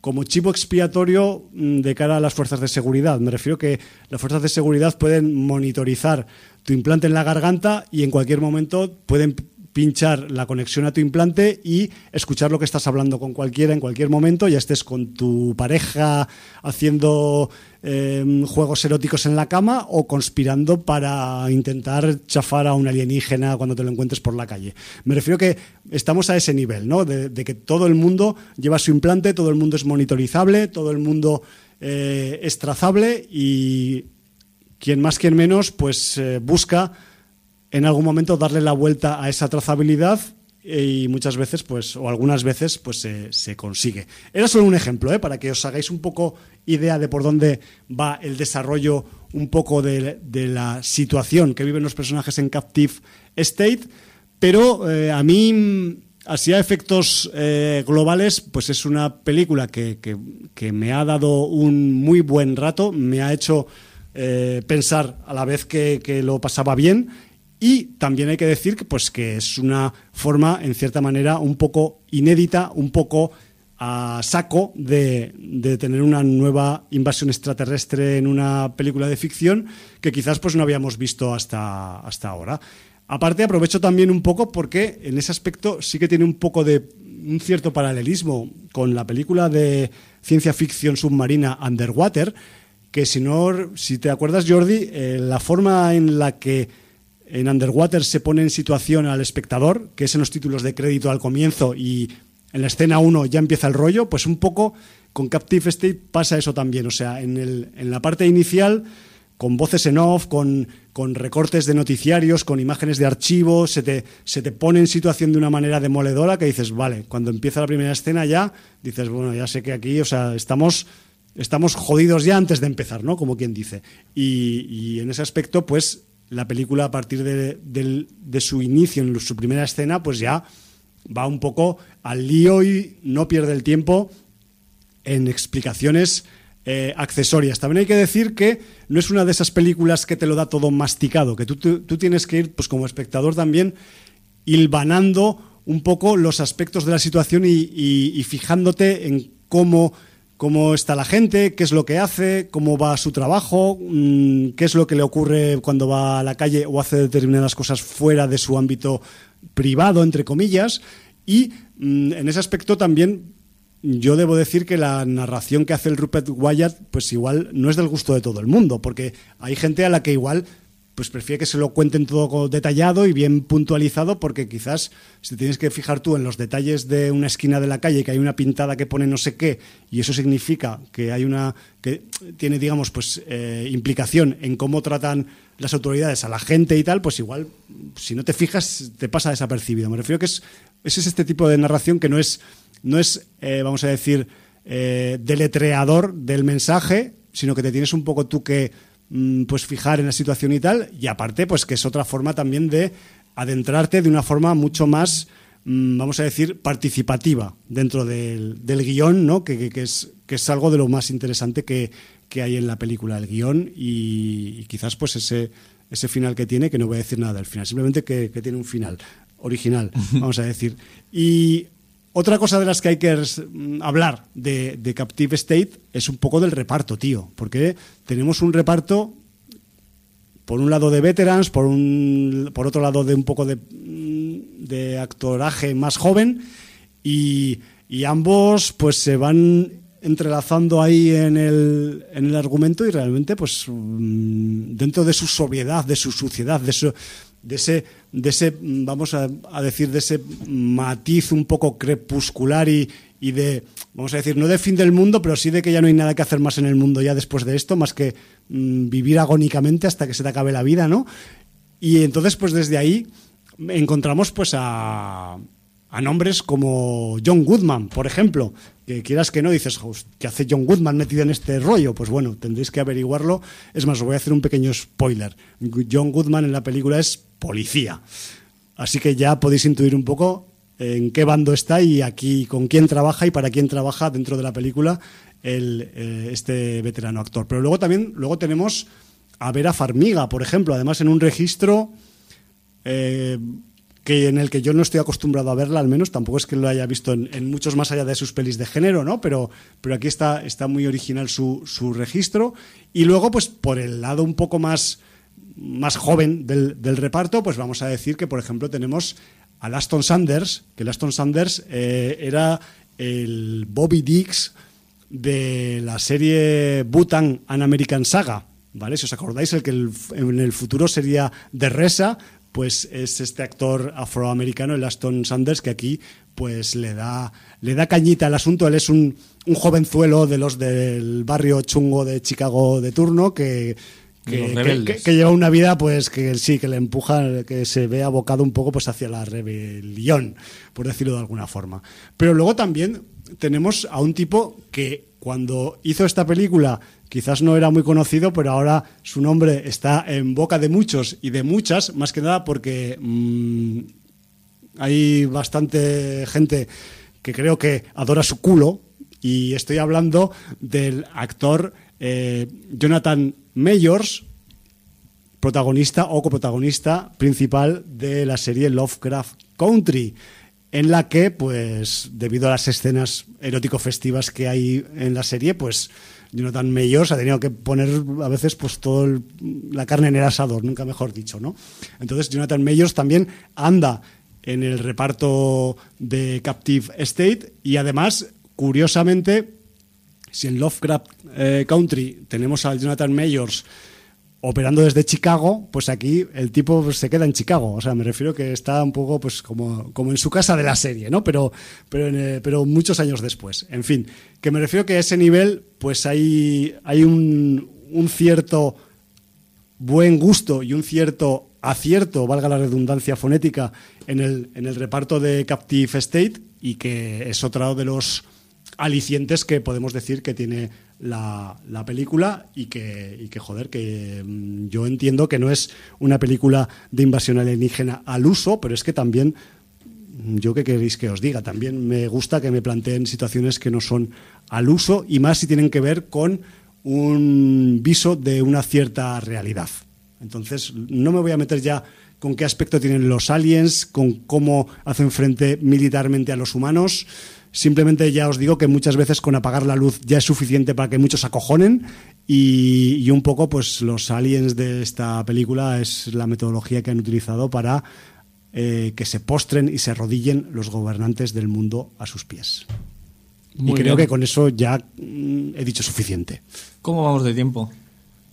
como chivo expiatorio mm, de cara a las fuerzas de seguridad. Me refiero que las fuerzas de seguridad pueden monitorizar tu implante en la garganta y en cualquier momento pueden pinchar la conexión a tu implante y escuchar lo que estás hablando con cualquiera en cualquier momento, ya estés con tu pareja haciendo em, juegos eróticos en la cama o conspirando para intentar chafar a un alienígena cuando te lo encuentres por la calle. Me refiero que estamos a ese nivel, ¿no? De, que todo el mundo lleva su implante, todo el mundo es monitorizable, todo el mundo eh, es trazable y quien más, quien menos, pues eh, busca en algún momento darle la vuelta a esa trazabilidad y muchas veces, pues, o algunas veces, pues se, consigue. Era solo un ejemplo, ¿eh? para que os hagáis un poco idea de por dónde va el desarrollo un poco de, la situación que viven los personajes en Captive State, pero eh, a mí, así a efectos eh, globales, pues es una película que, me ha dado un muy buen rato, me ha hecho pensar a la vez que, que lo pasaba bien y también hay que decir que, pues, que es una forma, en cierta manera, un poco inédita, un poco a saco de, tener una nueva invasión extraterrestre en una película de ficción que quizás pues no habíamos visto hasta, hasta ahora. Aparte aprovecho también un poco porque en ese aspecto sí que tiene un poco de un cierto paralelismo con la película de ciencia ficción submarina Underwater, que si no, si te acuerdas Jordi, eh, la forma en la que en Underwater se pone en situación al espectador, que es en los títulos de crédito al comienzo y en la escena 1 ya empieza el rollo, pues un poco con Captive State pasa eso también. O sea, en, el, en la parte inicial, con voces en off, con, con, recortes de noticiarios, con imágenes de archivo, se te, se te pone en situación de una manera demoledora que dices, vale, cuando empieza la primera escena ya, dices, bueno, ya sé que aquí, o sea, estamos estamos jodidos ya antes de empezar, ¿no? Como quien dice. Y, y, en ese aspecto, pues la película a partir de, su inicio, en su primera escena, pues ya va un poco al lío y no pierde el tiempo en explicaciones eh, accesorias. También hay que decir que no es una de esas películas que te lo da todo masticado, que tú, tienes que ir, pues como espectador también, hilvanando un poco los aspectos de la situación y, fijándote en cómo cómo está la gente, qué es lo que hace, cómo va su trabajo, mm, qué es lo que le ocurre cuando va a la calle o hace determinadas cosas fuera de su ámbito privado, entre comillas. Y mm, en ese aspecto también yo debo decir que la narración que hace el Rupert Wyatt, pues igual no es del gusto de todo el mundo, porque hay gente a la que igual pues prefiere que se lo cuenten todo detallado y bien puntualizado, porque quizás si tienes que fijar tú en los detalles de una esquina de la calle, que hay una pintada que pone no sé qué, y eso significa que hay una que tiene, digamos, pues eh, implicación en cómo tratan las autoridades a la gente y tal, pues igual, si no te fijas, te pasa desapercibido. Me refiero que es, ese es este tipo de narración que no es no es, eh, vamos a decir, eh, deletreador del mensaje, sino que te tienes un poco tú que pues fijar en la situación y tal, y aparte, pues que es otra forma también de adentrarte de una forma mucho más, mm, vamos a decir, participativa dentro del, guion, ¿no? Que, es, que es algo de lo más interesante que, hay en la película, el guion, y, quizás pues ese, ese final que tiene, que no voy a decir nada del final, simplemente que, que tiene un final original, vamos a decir. Y otra cosa de las que hay que mm, hablar de, Captive State es un poco del reparto, tío, porque tenemos un reparto por un lado de veterans, por, un, por otro lado de un poco de, mm, de actoraje más joven y, ambos pues se van entrelazando ahí en el, en el argumento y realmente pues mm, dentro de su sobriedad, de su suciedad, de su de ese, de ese vamos a, decir, de ese matiz un poco crepuscular y, y, de, vamos a decir, no de fin del mundo, pero sí de que ya no hay nada que hacer más en el mundo ya después de esto, más que mm, vivir agónicamente hasta que se te acabe la vida, ¿no? Y entonces, pues desde ahí encontramos pues a, a nombres como John Goodman, por ejemplo, que quieras que no, dices, ¿qué hace John Goodman metido en este rollo? Pues bueno, tendréis que averiguarlo. Es más, os voy a hacer un pequeño spoiler. John Goodman en la película es policía. Así que ya podéis intuir un poco en qué bando está y aquí con quién trabaja y para quién trabaja dentro de la película el, eh, este veterano actor. Pero luego también luego tenemos a Vera Farmiga, por ejemplo, además en un registro eh, que en el que yo no estoy acostumbrado a verla, al menos tampoco es que lo haya visto en, muchos más allá de sus pelis de género, ¿no? Pero, pero aquí está, está muy original su, su registro. Y luego, pues por el lado un poco más más joven del, reparto, pues vamos a decir que, por ejemplo, tenemos a Laston Sanders, que Laston Sanders eh, era el Bobby Dix de la serie Bhutan An American Saga, ¿vale? Si os acordáis, el que en el futuro sería de Resa, pues es este actor afroamericano, el Aston Sanders, que aquí pues le da, le da cañita al asunto. Él es un, un jovenzuelo de los del barrio chungo de Chicago de turno que que, lleva una vida pues que sí, que le empuja, que se ve abocado un poco pues hacia la rebelión, por decirlo de alguna forma. Pero luego también tenemos a un tipo que cuando hizo esta película quizás no era muy conocido, pero ahora su nombre está en boca de muchos y de muchas, más que nada porque mm, hay bastante gente que creo que adora su culo y estoy hablando del actor eh, Jonathan Mayors, protagonista o coprotagonista principal de la serie Lovecraft Country, en la que, pues, debido a las escenas erótico-festivas que hay en la serie, pues Jonathan Mayors ha tenido que poner a veces pues todo la carne en el asador, nunca mejor dicho, ¿no? Entonces Jonathan Mayors también anda en el reparto de Captive State y además, curiosamente, si en Lovecraft eh, Country tenemos a Jonathan Mayors operando desde Chicago, pues aquí el tipo se queda en Chicago. O sea, me refiero que está un poco pues como, como en su casa de la serie, ¿no? Pero, pero, eh, pero muchos años después. En fin, que me refiero que a ese nivel pues hay, hay un, un cierto buen gusto y un cierto acierto, valga la redundancia fonética, en el, en el reparto de Captive State y que es otro de los alicientes que podemos decir que tiene la, película y que, y que, joder, que mm, yo entiendo que no es una película de invasión alienígena al uso, pero es que también, mm, yo qué queréis que os diga, también me gusta que me planteen situaciones que no son al uso y más si tienen que ver con un viso de una cierta realidad. Entonces, no me voy a meter ya con qué aspecto tienen los aliens, con cómo hacen frente militarmente a los humanos Simplemente ya os digo que muchas veces con apagar la luz ya es suficiente para que muchos acojonen y, y un poco pues los aliens de esta película es la metodología que han utilizado para eh, que se postren y se arrodillen los gobernantes del mundo a sus pies. Muy y creo bien. que con eso ya mm, he dicho suficiente. ¿Cómo vamos de tiempo?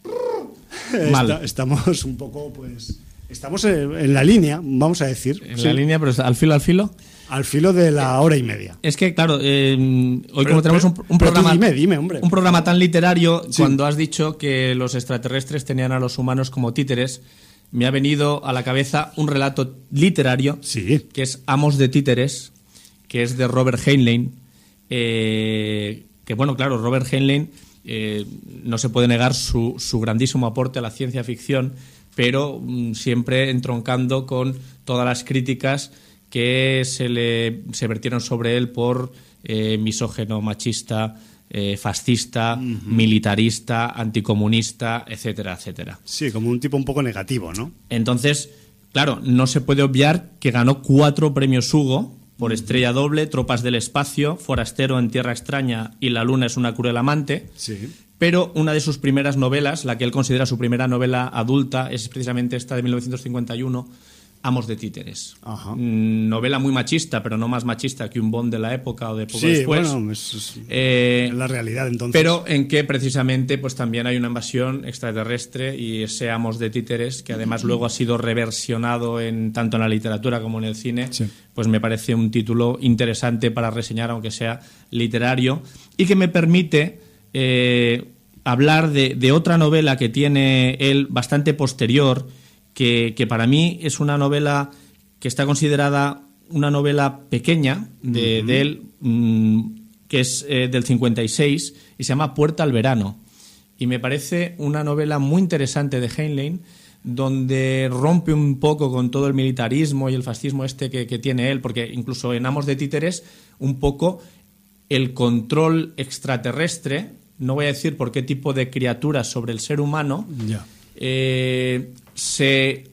Mal. Estamos un poco, pues. Estamos en, la línea, vamos a decir. En Sí, la línea, pero al filo, al filo. Al filo de la hora y media. Es que, claro, eh, hoy Pero- como tenemos un, programa... dime, dime, hombre. Un programa tan literario, Sí. cuando has dicho que los extraterrestres tenían a los humanos como títeres, me ha venido a la cabeza un relato literario Sí. que es Amos de Títeres, que es de Robert Heinlein. eh, que bueno, claro, Robert Heinlein eh, no se puede negar su, su grandísimo aporte a la ciencia ficción, pero mm, siempre entroncando con todas las críticas que se le se vertieron sobre él por eh, misógeno, machista, eh, fascista, militarista, anticomunista, etcétera, etcétera. Sí, como un tipo un poco negativo, ¿no? Entonces, claro, no se puede obviar que ganó cuatro premios Hugo por Estrella Doble, Tropas del Espacio, Forastero en Tierra Extraña y La Luna es una cruel amante. Sí. Pero una de sus primeras novelas, la que él considera su primera novela adulta, es precisamente esta de 1951, Amos de Títeres. Ajá. Mm, Novela muy machista, pero no más machista que un Bond de la época o de poco Sí, después. bueno, es, es Eh, la realidad entonces. pero en que precisamente pues también hay una invasión extraterrestre y ese Amos de Títeres, que además luego ha sido reversionado en, tanto en la literatura como en el cine, Sí. pues me parece un título interesante para reseñar, aunque sea literario, y que me permite eh, hablar de, de otra novela que tiene él bastante posterior, que, que para mí es una novela que está considerada una novela pequeña de, de él, mm, que es eh, del 56 y se llama Puerta al Verano. Y me parece una novela muy interesante de Heinlein, donde rompe un poco con todo el militarismo y el fascismo este que, que tiene él, porque incluso en Amos de Títeres, un poco el control extraterrestre, no voy a decir por qué tipo de criaturas sobre el ser humano, eh, se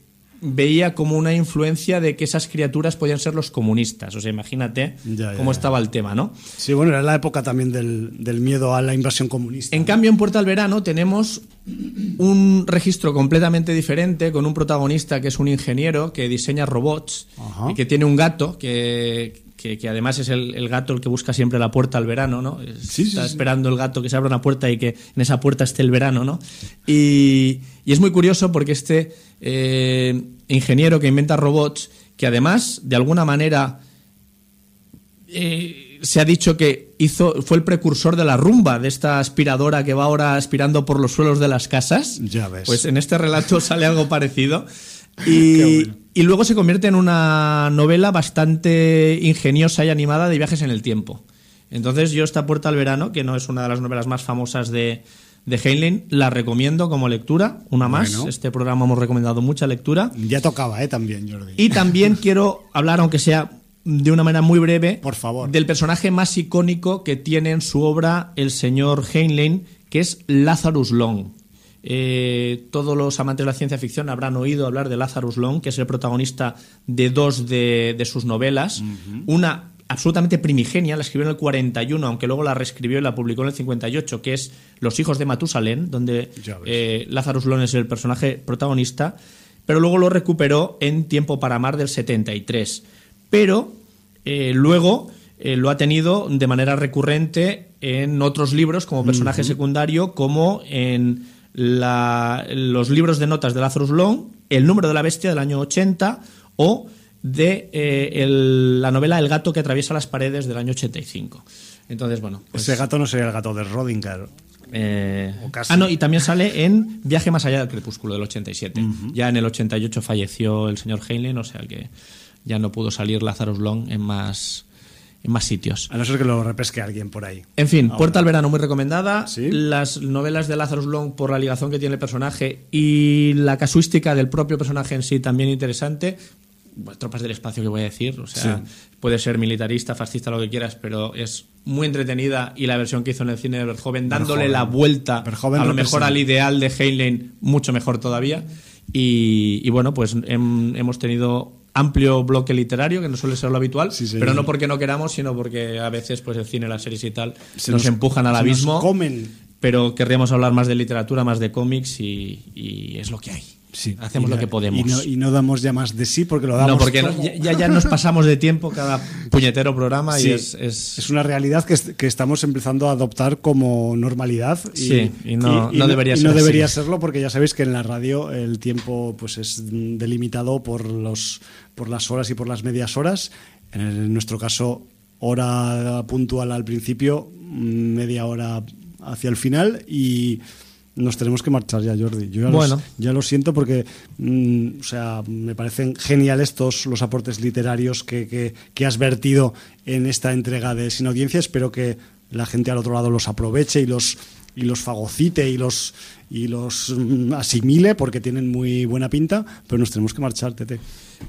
veía como una influencia de que esas criaturas podían ser los comunistas. O sea, imagínate Ya, ya, cómo ya. estaba el tema, ¿no? Sí, bueno, era la época también del, del miedo a la invasión comunista. En cambio, en Puerta al Verano tenemos un registro completamente diferente con un protagonista que es un ingeniero que diseña robots Ajá. y que tiene un gato que, que, que además es el, el gato el que busca siempre la puerta al verano, ¿no? Sí, Está sí. esperando el gato que se abra una puerta y que en esa puerta esté el verano, ¿no? Y, y es muy curioso porque este eh, ingeniero que inventa robots, que además, de alguna manera, eh, se ha dicho que hizo, fue el precursor de la rumba, de esta aspiradora que va ahora aspirando por los suelos de las casas. Ya ves. Pues en este relato sale algo parecido. Y, bueno. y luego se convierte en una novela bastante ingeniosa y animada de viajes en el tiempo. Entonces yo esta Puerta al Verano, que no es una de las novelas más famosas de, de Heinlein, la recomiendo como lectura, una más. Bueno. Este programa hemos recomendado mucha lectura. Ya tocaba, ¿eh? También, Jordi. Y también quiero hablar, aunque sea de una manera muy breve, Por favor. del personaje más icónico que tiene en su obra el señor Heinlein, que es Lazarus Long. Eh, todos los amantes de la ciencia ficción habrán oído hablar de Lazarus Long, que es el protagonista de dos de, de sus novelas. Una absolutamente primigenia, la escribió en el 41, aunque luego la reescribió y la publicó en el 58, que es Los hijos de Matusalén, donde eh, Lazarus Long es el personaje protagonista, pero luego lo recuperó en Tiempo para Amar del 73. Pero eh, luego eh, lo ha tenido de manera recurrente en otros libros como personaje secundario, como en la- los libros de notas de Lazarus Long, El número de la bestia del año 80 o de eh, el- la novela El gato que atraviesa las paredes del año 85. Entonces, bueno. pues, Ese gato no sería el gato de Rodinger. eh, ah, no, y también sale en Viaje más allá del crepúsculo del 87. Ya en el 88 falleció el señor Heinlein, o sea que ya no pudo salir Lazarus Long en más, en más sitios. A no ser que lo repesque alguien por ahí. En fin, Ahora. Puerta al Verano muy recomendada. Sí. Las novelas de Lazarus Long por la ligación que tiene el personaje y la casuística del propio personaje en sí también interesante. Bueno, Tropas del espacio que voy a decir, o sea, Sí. puede ser militarista, fascista, lo que quieras, pero es muy entretenida y la versión que hizo en el cine de Verhoeven dándole Verhoeven. la vuelta Verhoeven a lo mejor al ideal de Heinlein, mucho mejor todavía. Y, y bueno, pues hem- hemos tenido amplio bloque literario, que no suele ser lo habitual, Sí, pero no porque no queramos, sino porque a veces pues el cine, las series y tal Se nos, nos- empujan al se nos abismo. comen. Pero querríamos hablar más de literatura, más de cómics y, y es lo que hay. Sí. Hacemos Y lo que podemos. Y no, y no damos ya más de sí porque lo damos No, porque no- todo. ya, ya nos pasamos de tiempo cada puñetero programa Sí, y es, es- es una realidad que, que estamos empezando a adoptar como normalidad y, Sí, y no- no debería y ser no debería así. serlo porque ya sabéis que en la radio el tiempo pues es delimitado por los por las horas y por las medias horas en, el- en nuestro caso hora puntual al principio mm, media hora hacia el final y nos tenemos que marchar ya, Jordi. Yo ya, Bueno. ya lo siento porque, mm, o sea, me parecen geniales todos los aportes literarios que, que- que has vertido en esta entrega de Sin Audiencia. Espero que la gente al otro lado los aproveche y los y los fagocite y los y los mm, asimile porque tienen muy buena pinta, pero nos tenemos que marchar, Tete.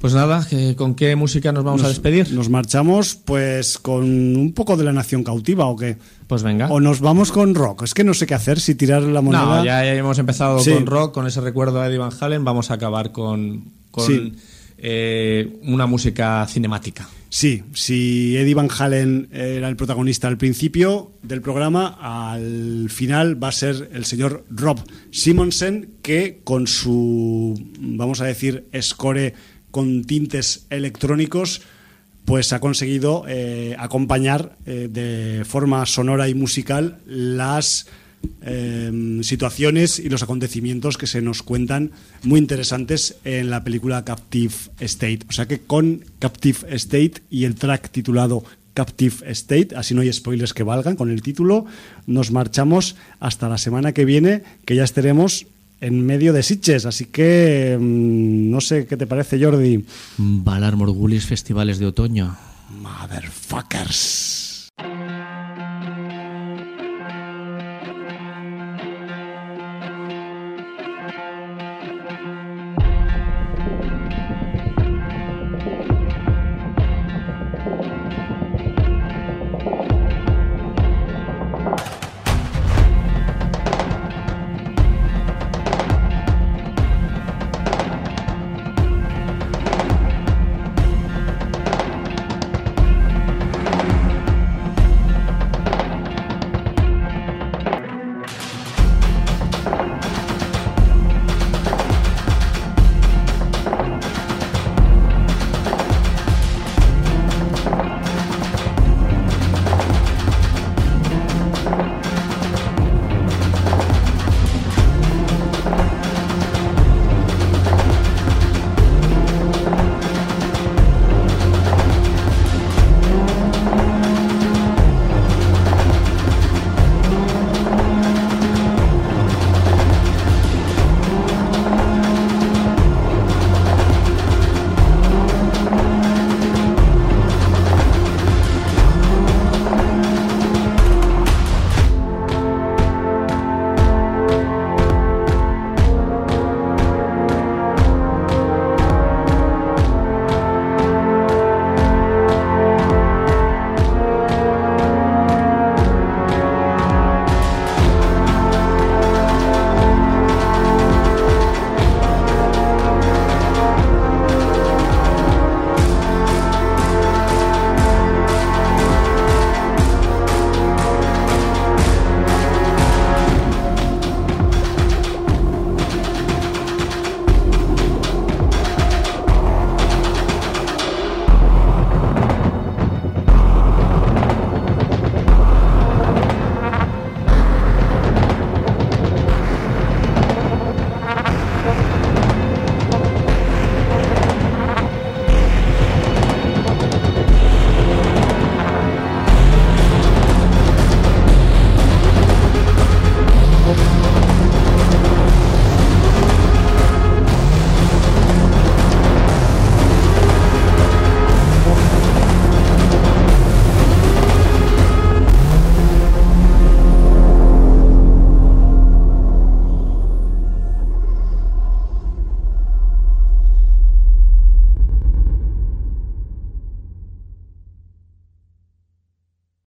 Pues nada, que- ¿con qué música nos vamos a despedir? Nos marchamos pues con un poco de la nación cautiva o qué. Pues venga. O nos vamos con rock. Es que no sé qué hacer, si tirar la moneda. No, ya hemos empezado Sí. con rock, con ese recuerdo a Eddie Van Halen. Vamos a acabar con, con Sí. eh, una música cinemática. Sí, si Eddie Van Halen era el protagonista al principio del programa, al final va a ser el señor Rob Simonsen, que con su, vamos a decir, score con tintes electrónicos, pues ha conseguido eh, acompañar eh, de forma sonora y musical las eh, situaciones y los acontecimientos que se nos cuentan muy interesantes en la película Captive State. O sea que con Captive State y el track titulado Captive State, así no hay spoilers que valgan con el título, nos marchamos hasta la semana que viene, que ya estaremos en medio de Sitges. Así que mm, no sé qué te parece, Jordi. Valar Morgulis Festivales de Otoño. Motherfuckers.